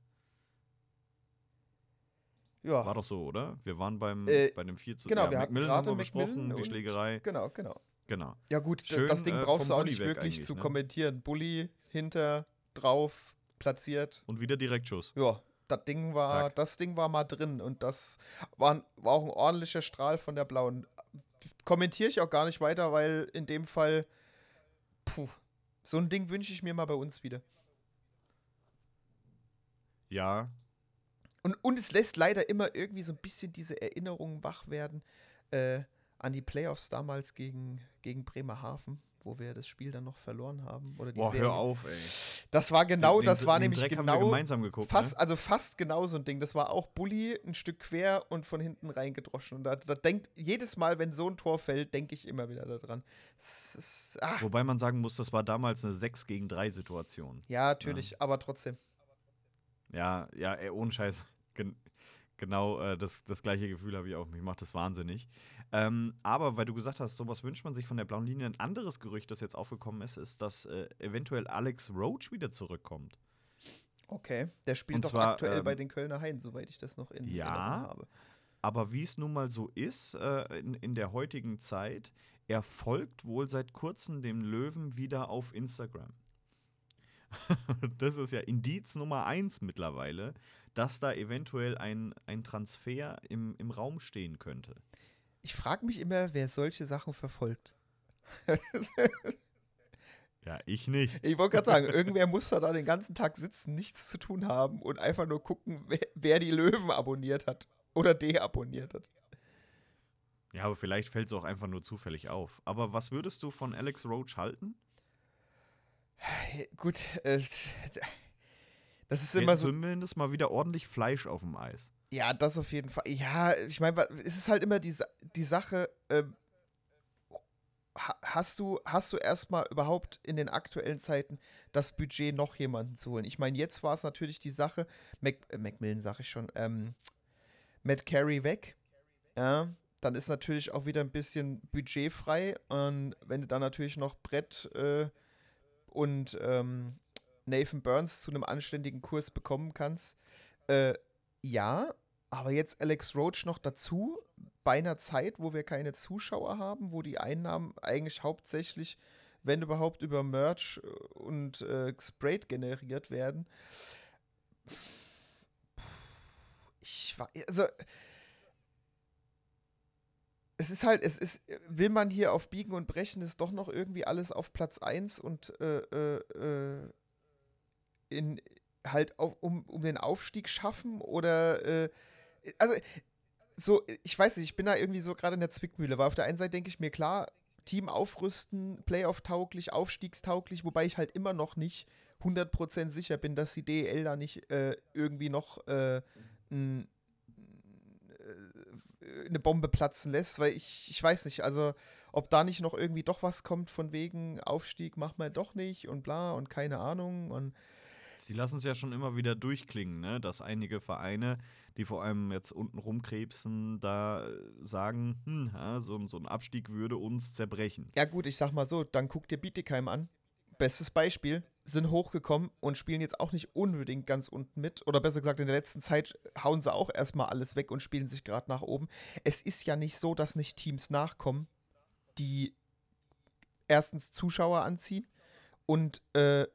Ja. War doch so, oder? Wir waren beim, Äh, bei dem 4 zu genau, ja, wir hatten gerade besprochen, die Schlägerei. Genau, genau. Genau. Ja gut, Schön, das Ding äh, brauchst du auch nicht wirklich zu ne? kommentieren. Bulli, hinter, drauf, platziert. Und wieder Direktschuss. Ja, das Ding war, Zack. das Ding war mal drin und das war, war auch ein ordentlicher Strahl von der blauen. Kommentiere ich auch gar nicht weiter, weil in dem Fall, puh, so ein Ding wünsche ich mir mal bei uns wieder. Ja, Und, und es lässt leider immer irgendwie so ein bisschen diese Erinnerungen wach werden äh, an die Playoffs damals gegen, gegen Bremerhaven, wo wir das Spiel dann noch verloren haben. Oder die Boah, Serie. hör auf, ey. Das war genau, Den- das war nämlich Dreck haben wir genau gemeinsam geguckt, fast, ne? also fast genau so ein Ding. Das war auch Bulli ein Stück quer und von hinten reingedroschen. Und da, da denkt jedes Mal, wenn so ein Tor fällt, denke ich immer wieder daran. Ist, ah, Wobei man sagen muss, das war damals eine 6 gegen 3 Situation. ja, natürlich, aber trotzdem. Ja, ja, ey, ohne Scheiß. Gen genau äh, das, das gleiche Gefühl habe ich auch. Mich macht das wahnsinnig. Ähm, aber weil du gesagt hast, sowas wünscht man sich von der blauen Linie. Ein anderes Gerücht, das jetzt aufgekommen ist, ist, dass äh, eventuell Alex Roach wieder zurückkommt. Okay, der spielt Und doch zwar, aktuell ähm, bei den Kölner Haien, soweit ich das noch in Ja. Erinnerung habe. Aber wie es nun mal so ist äh, in, in der heutigen Zeit, er folgt wohl seit kurzem dem Löwen wieder auf Instagram. das ist ja Indiz Nummer eins mittlerweile, dass da eventuell ein, ein Transfer im, im Raum stehen könnte. Ich frage mich immer, wer solche Sachen verfolgt. Ja, ich nicht. Ich wollte gerade sagen, irgendwer muss da, da den ganzen Tag sitzen, nichts zu tun haben und einfach nur gucken, wer, wer die Löwen abonniert hat oder deabonniert hat. Ja, aber vielleicht fällt es auch einfach nur zufällig auf. Aber was würdest du von Alex Roach halten? Gut, äh, das ist Wir immer so. Zumindest mal wieder ordentlich Fleisch auf dem Eis. Ja, das auf jeden Fall. Ja, ich meine, es ist halt immer die, die Sache, ähm, ha- hast du, hast du erstmal überhaupt in den aktuellen Zeiten das Budget, noch jemanden zu holen? Ich meine, jetzt war es natürlich die Sache, Mac, äh, Macmillan sag ich schon, ähm, Matt Carey weg. Ja, dann ist natürlich auch wieder ein bisschen Budget frei. Und wenn du dann natürlich noch Brett äh, und ähm, Nathan Burns zu einem anständigen Kurs bekommen kannst, äh, ja, aber jetzt Alex Roach noch dazu, bei einer Zeit, wo wir keine Zuschauer haben, wo die Einnahmen eigentlich hauptsächlich, wenn überhaupt, über Merch und äh, Sprayed generiert werden. Ich war, also, es ist halt, es ist, will man hier auf Biegen und Brechen, ist doch noch irgendwie alles auf Platz 1 und äh, äh, äh, in, halt auf, um, um den Aufstieg schaffen oder äh, also so, ich weiß nicht, ich bin da irgendwie so gerade in der Zwickmühle, weil auf der einen Seite denke ich mir, klar, Team aufrüsten, Playoff-tauglich, aufstiegstauglich, wobei ich halt immer noch nicht 100% sicher bin, dass die DEL da nicht äh, irgendwie noch äh, n, äh, eine Bombe platzen lässt, weil ich, ich weiß nicht, also ob da nicht noch irgendwie doch was kommt von wegen Aufstieg, mach mal doch nicht und bla und keine Ahnung und Sie lassen es ja schon immer wieder durchklingen, ne? dass einige Vereine, die vor allem jetzt unten rumkrebsen, da sagen, hm, ja, so, ein- so ein Abstieg würde uns zerbrechen. Ja, gut, ich sag mal so, dann guck dir Bietigheim an. Bestes Beispiel, sind hochgekommen und spielen jetzt auch nicht unbedingt ganz unten mit. Oder besser gesagt, in der letzten Zeit hauen sie auch erstmal alles weg und spielen sich gerade nach oben. Es ist ja nicht so, dass nicht Teams nachkommen, die erstens Zuschauer anziehen und äh,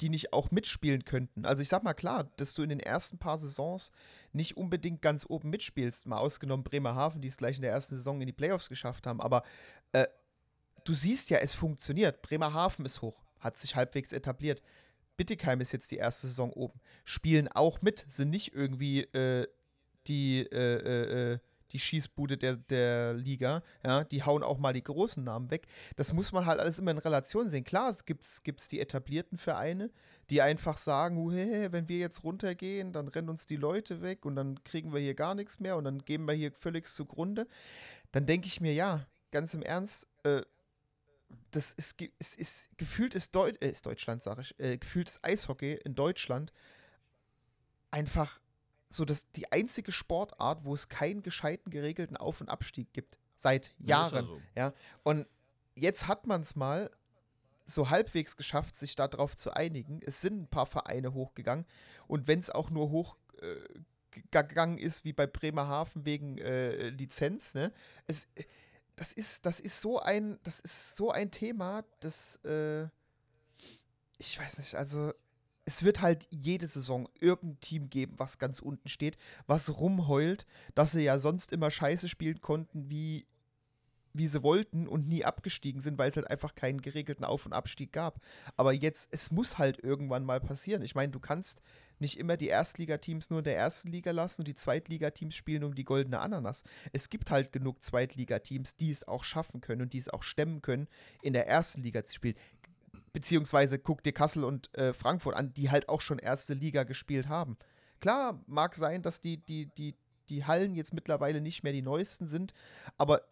die nicht auch mitspielen könnten. Also ich sag mal klar, dass du in den ersten paar Saisons nicht unbedingt ganz oben mitspielst, mal ausgenommen Bremerhaven, die es gleich in der ersten Saison in die Playoffs geschafft haben, aber äh, du siehst ja, es funktioniert. Bremerhaven ist hoch, hat sich halbwegs etabliert. Bittigheim ist jetzt die erste Saison oben. Spielen auch mit, sind nicht irgendwie äh, die, äh, äh, äh, die Schießbude der, der Liga. Ja, die hauen auch mal die großen Namen weg. Das muss man halt alles immer in Relation sehen. Klar, es gibt gibt's die etablierten Vereine, die einfach sagen, "Oh, hey, wenn wir jetzt runtergehen, dann rennen uns die Leute weg und dann kriegen wir hier gar nichts mehr und dann gehen wir hier völlig zugrunde. Dann denke ich mir, ja, ganz im Ernst, äh, das ist, ist, ist gefühlt ist, Deu äh, ist Deutschland, sage ich, äh, gefühlt ist Eishockey in Deutschland einfach so das, die einzige Sportart, wo es keinen gescheiten geregelten Auf- und Abstieg gibt. Seit ist ja Jahren. so. Ja, und jetzt hat man es mal so halbwegs geschafft, sich darauf zu einigen. Es sind ein paar Vereine hochgegangen und wenn es auch nur hochgegangen ist, wie bei Bremerhaven wegen äh, Lizenz, ne? Es, das ist, das ist so ein, das ist so ein Thema, das, äh, ich weiß nicht, also es wird halt jede Saison irgendein Team geben, was ganz unten steht, was rumheult, dass sie ja sonst immer scheiße spielen konnten, wie, wie sie wollten und nie abgestiegen sind, weil es halt einfach keinen geregelten Auf- und Abstieg gab. Aber jetzt, es muss halt irgendwann mal passieren. Ich meine, du kannst nicht immer die Erstligateams nur in der ersten Liga lassen und die Zweitligateams spielen um die goldene Ananas. Es gibt halt genug Zweitligateams, die es auch schaffen können und die es auch stemmen können, in der ersten Liga zu spielen. Beziehungsweise guck dir Kassel und äh, Frankfurt an, die halt auch schon erste Liga gespielt haben. Klar, mag sein, dass die, die, die, die Hallen jetzt mittlerweile nicht mehr die neuesten sind, aber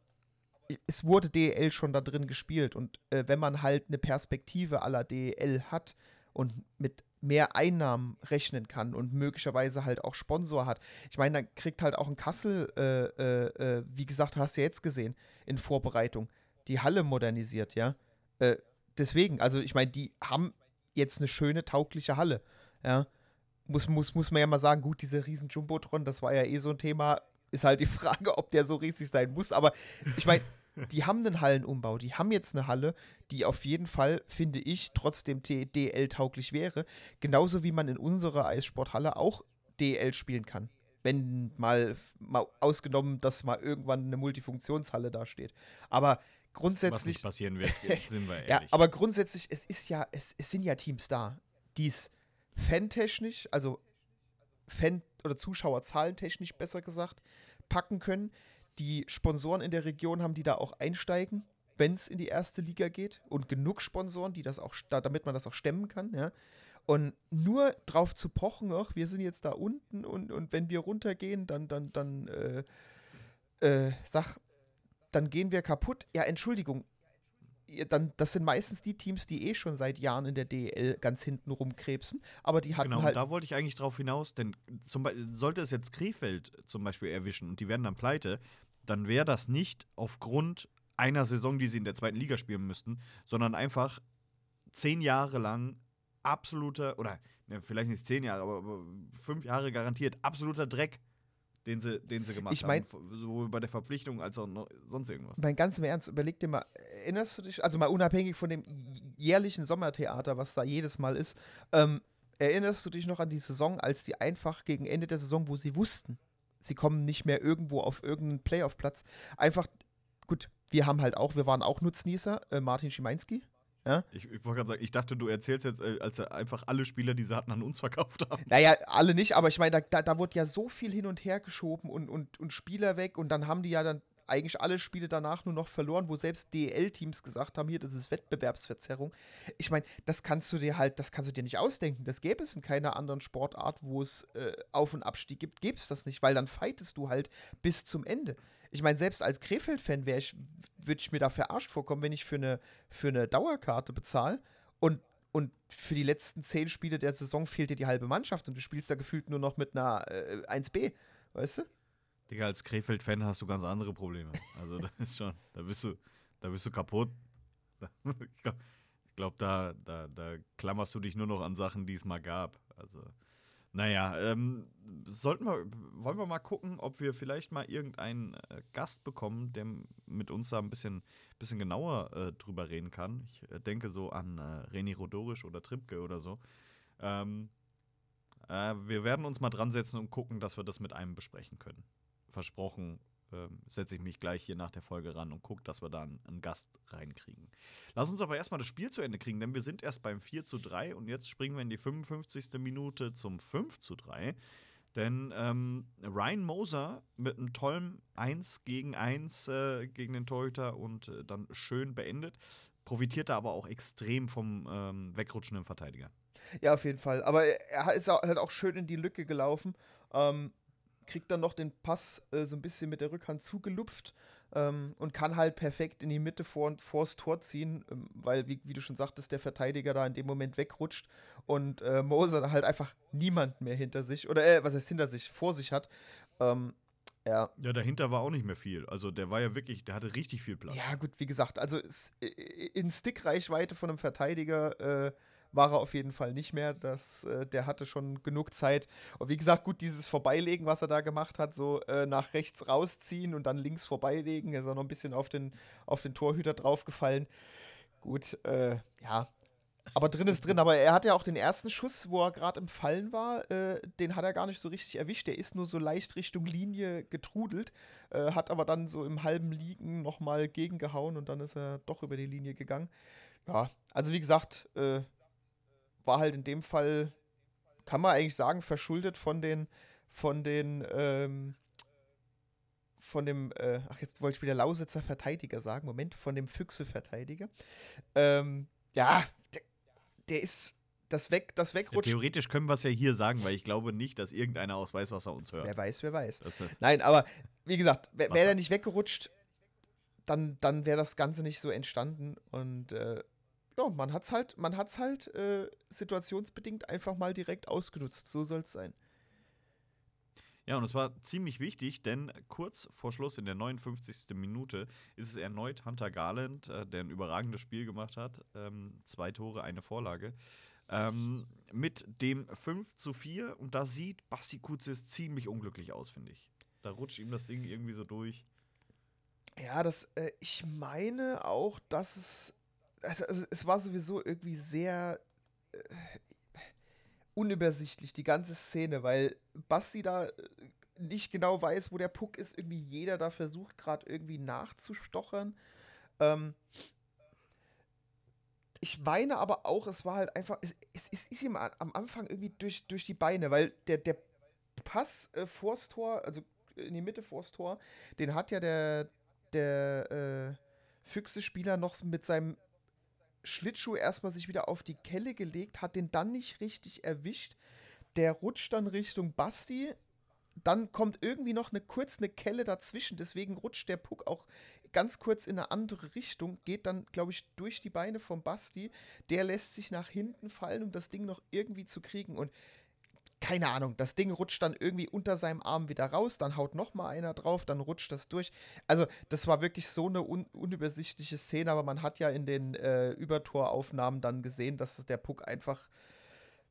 es wurde DEL schon da drin gespielt und äh, wenn man halt eine Perspektive aller DEL hat und mit mehr Einnahmen rechnen kann und möglicherweise halt auch Sponsor hat. Ich meine, dann kriegt halt auch ein Kassel, äh, äh, äh, wie gesagt, hast du ja jetzt gesehen, in Vorbereitung, die Halle modernisiert, ja. Äh, deswegen, also ich meine, die haben jetzt eine schöne, taugliche Halle, ja. Muss, muss, muss man ja mal sagen, gut, dieser riesen Jumbotron, das war ja eh so ein Thema, ist halt die Frage, ob der so riesig sein muss, aber ich meine, die haben einen Hallenumbau, die haben jetzt eine Halle, die auf jeden Fall, finde ich, trotzdem DL-tauglich wäre. Genauso wie man in unserer Eissporthalle auch DL spielen kann. Wenn mal, mal ausgenommen, dass mal irgendwann eine Multifunktionshalle da steht. Aber Was nicht grundsätzlich. passieren wird, jetzt sind wir Ja, ehrlich. aber grundsätzlich, es ist ja, es, es sind ja Teams da, die es fantechnisch, also Fan- oder Zuschauerzahlentechnisch besser gesagt, packen können, die Sponsoren in der Region haben, die da auch einsteigen, wenn es in die erste Liga geht und genug Sponsoren, die das auch, damit man das auch stemmen kann, ja. Und nur drauf zu pochen, ach, wir sind jetzt da unten und, und wenn wir runtergehen, dann, dann, dann, äh, äh, sag, dann gehen wir kaputt. Ja, Entschuldigung, dann, das sind meistens die Teams, die eh schon seit Jahren in der DEL ganz hinten rumkrebsen, aber die hatten genau, halt. da wollte ich eigentlich drauf hinaus, denn zum Beispiel, sollte es jetzt Krefeld zum Beispiel erwischen und die werden dann pleite, dann wäre das nicht aufgrund einer Saison, die sie in der zweiten Liga spielen müssten, sondern einfach zehn Jahre lang absoluter, oder ne, vielleicht nicht zehn Jahre, aber, aber fünf Jahre garantiert absoluter Dreck, den sie, den sie gemacht Ich mein- haben. Sowohl bei der Verpflichtung als auch noch sonst irgendwas. Mein ganz im Ernst, überleg dir mal, erinnerst du dich, also mal unabhängig von dem jährlichen Sommertheater, was da jedes Mal ist, ähm, erinnerst du dich noch an die Saison, als die einfach gegen Ende der Saison, wo sie wussten, sie kommen nicht mehr irgendwo auf irgendeinen Playoff-Platz, einfach, gut, wir haben halt auch, wir waren auch Nutznießer, äh, Martin Schimanski, Ich, ich wollte gerade sagen, ich dachte, du erzählst jetzt, äh, als sie einfach alle Spieler, die sie hatten, an uns verkauft haben. Naja, alle nicht, aber ich meine, da, da, da wurde ja so viel hin und her geschoben und, und, und Spieler weg und dann haben die ja dann eigentlich alle Spiele danach nur noch verloren, wo selbst DL-Teams gesagt haben, hier, das ist Wettbewerbsverzerrung. Ich meine, das kannst du dir halt, das kannst du dir nicht ausdenken. Das gäbe es in keiner anderen Sportart, wo es äh, Auf- und Abstieg gibt, gäbe es das nicht, weil dann fightest du halt bis zum Ende. Ich meine, selbst als Krefeld-Fan ich, würde ich mir da verarscht vorkommen, wenn ich für eine, für eine Dauerkarte bezahle und und für die letzten zehn Spiele der Saison fehlt dir die halbe Mannschaft und du spielst da gefühlt nur noch mit einer äh, 1B, weißt du? Digga, als Krefeld-Fan hast du ganz andere Probleme. Also, das ist schon, da bist du, da bist du kaputt. Ich glaube, glaub, da, da, da klammerst du dich nur noch an Sachen, die es mal gab. Also, naja, ähm, sollten wir, wollen wir mal gucken, ob wir vielleicht mal irgendeinen äh, Gast bekommen, der mit uns da ein bisschen, bisschen genauer äh, drüber reden kann. Ich äh, denke so an äh, René Rodorisch oder Tripke oder so. Ähm, äh, wir werden uns mal dran setzen und gucken, dass wir das mit einem besprechen können versprochen, ähm, setze ich mich gleich hier nach der Folge ran und gucke, dass wir da einen, Gast reinkriegen. Lass uns aber erstmal das Spiel zu Ende kriegen, denn wir sind erst beim 4 zu 3 und jetzt springen wir in die 55. Minute zum 5 zu 3. Denn ähm, Ryan Moser mit einem tollen 1 gegen 1 äh, gegen den Torhüter und äh, dann schön beendet, profitierte aber auch extrem vom ähm, wegrutschenden Verteidiger. Ja, auf jeden Fall. Aber er er ist halt auch schön in die Lücke gelaufen. Ähm, kriegt dann noch den Pass äh, so ein bisschen mit der Rückhand zugelupft ähm, und kann halt perfekt in die Mitte vor, vors Tor ziehen, ähm, weil, wie, wie du schon sagtest, der Verteidiger da in dem Moment wegrutscht und äh, Moser halt einfach niemand mehr hinter sich, oder äh, was heißt hinter sich, vor sich hat. Ähm, ja, Ja, dahinter war auch nicht mehr viel. Also der war ja wirklich, der hatte richtig viel Platz. Ja, gut, wie gesagt, also in Stickreichweite von einem Verteidiger äh, war er auf jeden Fall nicht mehr. Das, äh, der hatte schon genug Zeit. Und wie gesagt, gut, dieses Vorbeilegen, was er da gemacht hat, so äh, nach rechts rausziehen und dann links vorbeilegen, ist er noch ein bisschen auf den, auf den Torhüter draufgefallen. Gut, äh, ja. Aber drin ist drin. Aber er hat ja auch den ersten Schuss, wo er gerade im Fallen war, äh, den hat er gar nicht so richtig erwischt. Der ist nur so leicht Richtung Linie getrudelt, äh, hat aber dann so im halben Liegen nochmal gegengehauen und dann ist er doch über die Linie gegangen. Ja, also wie gesagt, äh, war halt in dem Fall, kann man eigentlich sagen, verschuldet von den, von den, ähm, von dem, äh, ach jetzt wollte ich wieder Lausitzer Verteidiger sagen, Moment, von dem Füchse-Verteidiger. Ähm, ja, der, der ist, das weg, das Ja, wegrutschen. theoretisch können wir es ja hier sagen, weil ich glaube nicht, dass irgendeiner aus Weißwasser uns hört. wer weiß, wer weiß. Nein, aber wie gesagt, wäre wär der nicht weggerutscht, dann, dann wäre das Ganze nicht so entstanden. Und äh, ja, man hat's halt, man hat's halt äh, situationsbedingt einfach mal direkt ausgenutzt. So soll es sein. ja, und es war ziemlich wichtig, denn kurz vor Schluss in der 59. Minute ist es erneut Hunter Garland, äh, der ein überragendes Spiel gemacht hat. Ähm, zwei Tore, eine Vorlage. Ähm, mit dem 5 zu 4 und da sieht Basti Kuzis ziemlich unglücklich aus, finde ich. Da rutscht ihm das Ding irgendwie so durch. Ja, das, äh, ich meine auch, dass es, also, also es war sowieso irgendwie sehr äh, unübersichtlich, die ganze Szene, weil Basti da äh, nicht genau weiß, wo der Puck ist, irgendwie jeder da versucht gerade irgendwie nachzustochern. Ähm, ich meine aber auch, es war halt einfach, es, es, es ist ihm am Anfang irgendwie durch, durch die Beine, weil der, der Pass äh, vors Tor, also in die Mitte vors Tor. Den hat ja der, der äh, Füchse-Spieler noch mit seinem Schlittschuh erstmal sich wieder auf die Kelle gelegt, hat den dann nicht richtig erwischt. Der rutscht dann Richtung Basti. Dann kommt irgendwie noch eine kurz eine Kelle dazwischen, deswegen rutscht der Puck auch ganz kurz in eine andere Richtung, geht dann, glaube ich, durch die Beine vom Basti. Der lässt sich nach hinten fallen, um das Ding noch irgendwie zu kriegen. Und keine Ahnung, das Ding rutscht dann irgendwie unter seinem Arm wieder raus, dann haut noch mal einer drauf, dann rutscht das durch. Also das war wirklich so eine un unübersichtliche Szene, aber man hat ja in den äh, Übertoraufnahmen dann gesehen, dass der Puck einfach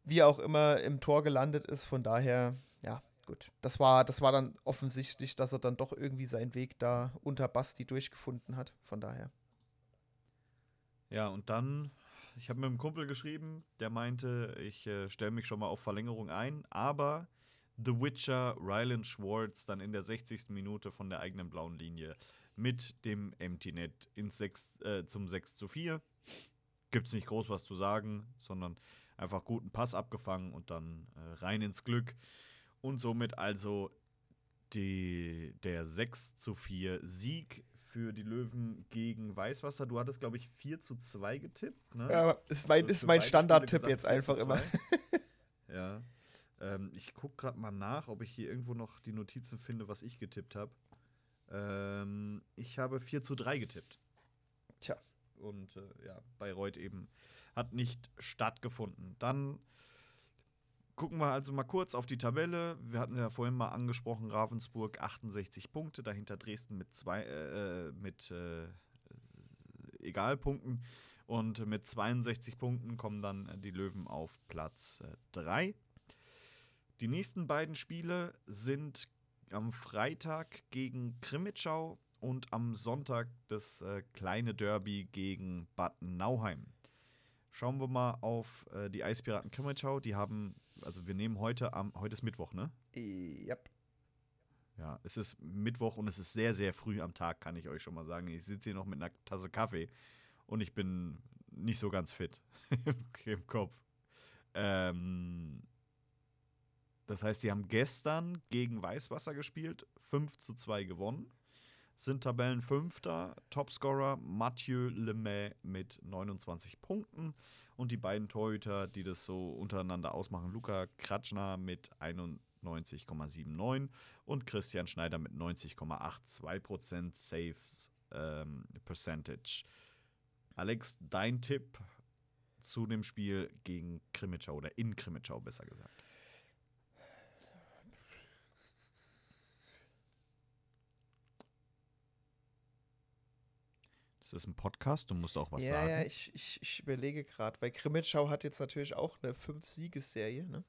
wie auch immer im Tor gelandet ist. Von daher, ja, gut. Das war, das war dann offensichtlich, dass er dann doch irgendwie seinen Weg da unter Basti durchgefunden hat. Von daher. Ja, und dann ich habe mit einem Kumpel geschrieben, der meinte, ich äh, stelle mich schon mal auf Verlängerung ein, aber The Witcher Ryland Schwartz dann in der 60. Minute von der eigenen blauen Linie mit dem Empty Net ins 6, äh, zum 6 zu 4. Gibt es nicht groß was zu sagen, sondern einfach guten Pass abgefangen und dann äh, rein ins Glück. Und somit also die, der 6 zu 4 Sieg für die Löwen gegen Weißwasser. Du hattest, glaube ich, 4 zu 2 getippt. Ne? Ja, ist mein, ist mein Standardtipp jetzt einfach immer. ja. Ähm, ich gucke gerade mal nach, ob ich hier irgendwo noch die Notizen finde, was ich getippt habe. Ähm, ich habe 4 zu 3 getippt. Tja. Und äh, ja, Bayreuth eben hat nicht stattgefunden. Dann Gucken wir also mal kurz auf die Tabelle. Wir hatten ja vorhin mal angesprochen, Ravensburg 68 Punkte, dahinter Dresden mit zwei, äh, mit äh, Egalpunkten. Und mit 62 Punkten kommen dann die Löwen auf Platz 3. Äh, die nächsten beiden Spiele sind am Freitag gegen Krimitschau und am Sonntag das äh, kleine Derby gegen Bad Nauheim. Schauen wir mal auf äh, die Eispiraten Krimitschau. Die haben also wir nehmen heute am, heute ist Mittwoch, ne? Yep. Ja, es ist Mittwoch und es ist sehr, sehr früh am Tag, kann ich euch schon mal sagen. Ich sitze hier noch mit einer Tasse Kaffee und ich bin nicht so ganz fit im Kopf. Ähm, das heißt, sie haben gestern gegen Weißwasser gespielt, 5 zu 2 gewonnen sind Tabellenfünfter. Topscorer Mathieu Lemay mit 29 Punkten. Und die beiden Torhüter, die das so untereinander ausmachen, Luca Kratschner mit 91,79 und Christian Schneider mit 90,82% Saves ähm, Percentage. Alex, dein Tipp zu dem Spiel gegen Krimitschau oder in Krimitschau besser gesagt? Das ist ein Podcast, du musst auch was ja, sagen. Ja, ich, ich, ich überlege gerade, weil Krimitschau hat jetzt natürlich auch eine Fünf-Siegesserie. Ne?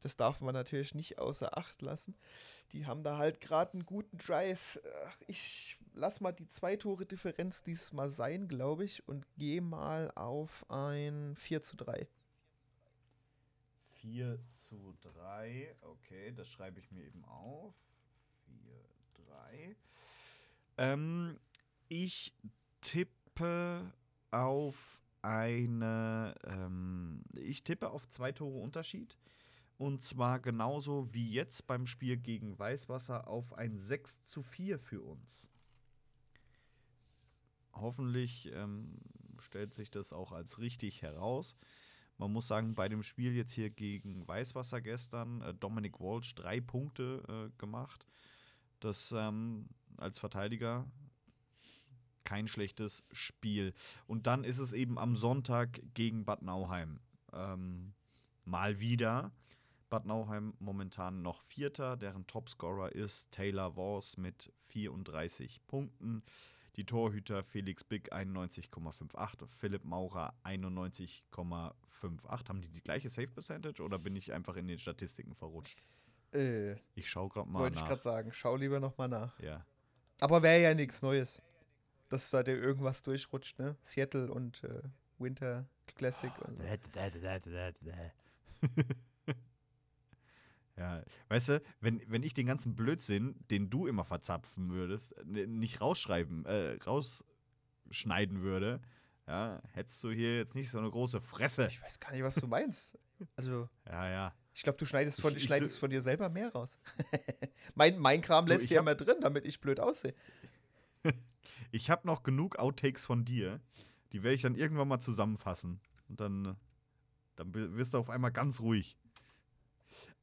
Das darf man natürlich nicht außer Acht lassen. Die haben da halt gerade einen guten Drive. Ich lass mal die Zwei-Tore-Differenz dieses Mal sein, glaube ich, und gehe mal auf ein 4 zu 3. 4 zu 3, okay, das schreibe ich mir eben auf. 4, 3. Ähm, ich tippe auf eine, ähm, ich tippe auf zwei Tore Unterschied. Und zwar genauso wie jetzt beim Spiel gegen Weißwasser auf ein 6 zu 4 für uns. Hoffentlich ähm, stellt sich das auch als richtig heraus. Man muss sagen, bei dem Spiel jetzt hier gegen Weißwasser gestern, äh, Dominik Walsh drei Punkte äh, gemacht. Das ähm, als Verteidiger kein schlechtes Spiel. Und dann ist es eben am Sonntag gegen Bad Nauheim. Ähm, mal wieder. Bad Nauheim momentan noch Vierter, deren Topscorer ist Taylor Wars mit 34 Punkten. Die Torhüter Felix Big 91,58 und Philipp Maurer 91,58. Haben die die gleiche Save Percentage oder bin ich einfach in den Statistiken verrutscht? Äh, ich schaue gerade mal Wollte ich gerade sagen, schau lieber nochmal nach. Ja. Aber wäre ja nichts Neues dass da dir irgendwas durchrutscht, ne? Seattle und äh, Winter Classic oh, und so. ja, weißt du, wenn, wenn ich den ganzen Blödsinn, den du immer verzapfen würdest, nicht rausschreiben, äh, rausschneiden würde, ja, hättest du hier jetzt nicht so eine große Fresse. Ich weiß gar nicht, was du meinst. Also. ja, ja. Ich glaube, du schneidest von, Ich- ich schneidest so- von dir selber mehr raus. mein, mein Kram Du, lässt hier hab- immer drin, damit ich blöd aussehe. Ich habe noch genug Outtakes von dir. Die werde ich dann irgendwann mal zusammenfassen. Und dann, äh, dann wirst du auf einmal ganz ruhig.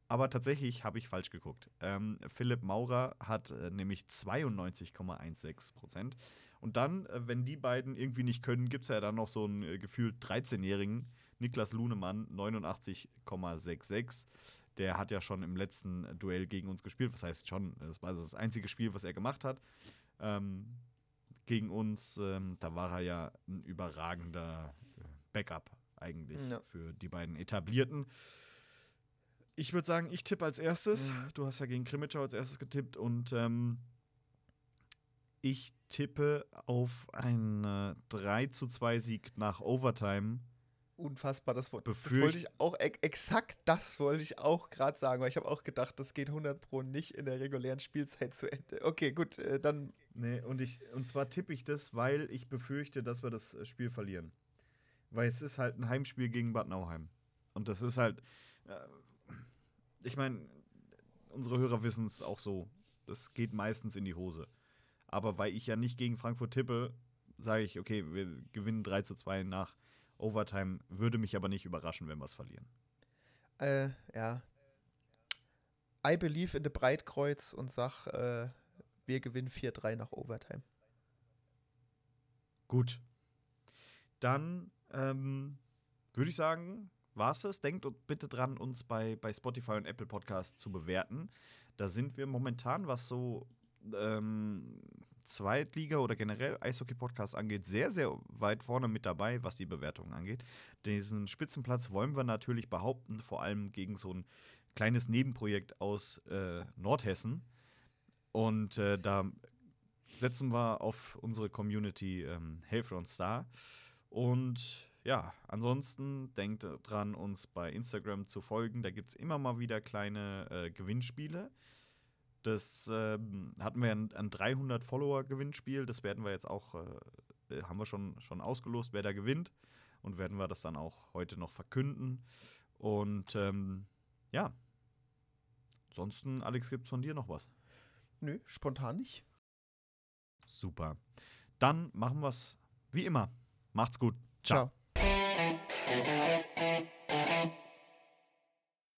Aber tatsächlich habe ich falsch geguckt. Ähm, Philipp Maurer hat äh, nämlich 92,16 Prozent. Und dann, äh, wenn die beiden irgendwie nicht können, gibt es ja dann noch so einen äh, gefühlt 13-jährigen Niklas Lunemann, 89,66. Der hat ja schon im letzten Duell gegen uns gespielt. Was heißt schon? Das war das einzige Spiel, was er gemacht hat. Ähm, gegen uns, ähm, da war er ja ein überragender äh, Backup eigentlich Ja. für die beiden etablierten. Ich würde sagen, ich tippe als erstes. Mhm. Du hast ja gegen Krimitschau als erstes getippt und ähm, ich tippe auf einen äh, 3 zu 2 Sieg nach Overtime. Unfassbar, das, das wollte ich auch, ex- exakt das wollte ich auch gerade sagen, weil ich habe auch gedacht, das geht 100 Pro nicht in der regulären Spielzeit zu Ende. Okay, gut, äh, dann, Nee, und, ich, und zwar tippe ich das, weil ich befürchte, dass wir das äh, Spiel verlieren. Weil es ist halt ein Heimspiel gegen Bad Nauheim. Und das ist halt, äh, ich meine, unsere Hörer wissen es auch so, das geht meistens in die Hose. Aber weil ich ja nicht gegen Frankfurt tippe, sage ich, okay, wir gewinnen 3 zu 2 nach Overtime, würde mich aber nicht überraschen, wenn wir es verlieren. äh, ja. I believe in the Breitkreuz und sag, äh, wir gewinnen 4-3 nach Overtime. Gut. Dann ähm, würde ich sagen, war es das. Denkt bitte dran, uns bei, bei Spotify und Apple Podcast zu bewerten. Da sind wir momentan, was so ähm, Zweitliga oder generell Eishockey-Podcast angeht, sehr, sehr weit vorne mit dabei, was die Bewertungen angeht. Diesen Spitzenplatz wollen wir natürlich behaupten, vor allem gegen so ein kleines Nebenprojekt aus äh, Nordhessen. Und äh, da setzen wir auf unsere Community, ähm, helft uns da. Und ja, ansonsten denkt dran, uns bei Instagram zu folgen. Da gibt es immer mal wieder kleine äh, Gewinnspiele. Das ähm, hatten wir ein, ein 300 Follower-Gewinnspiel. Das werden wir jetzt auch, äh, äh, haben wir schon, schon ausgelost, wer da gewinnt. Und werden wir das dann auch heute noch verkünden. Und ähm, ja, ansonsten, Alex, gibt es von dir noch was? Nö, spontan nicht. Super. Dann machen wir es wie immer. Macht's gut. Ciao. Ciao.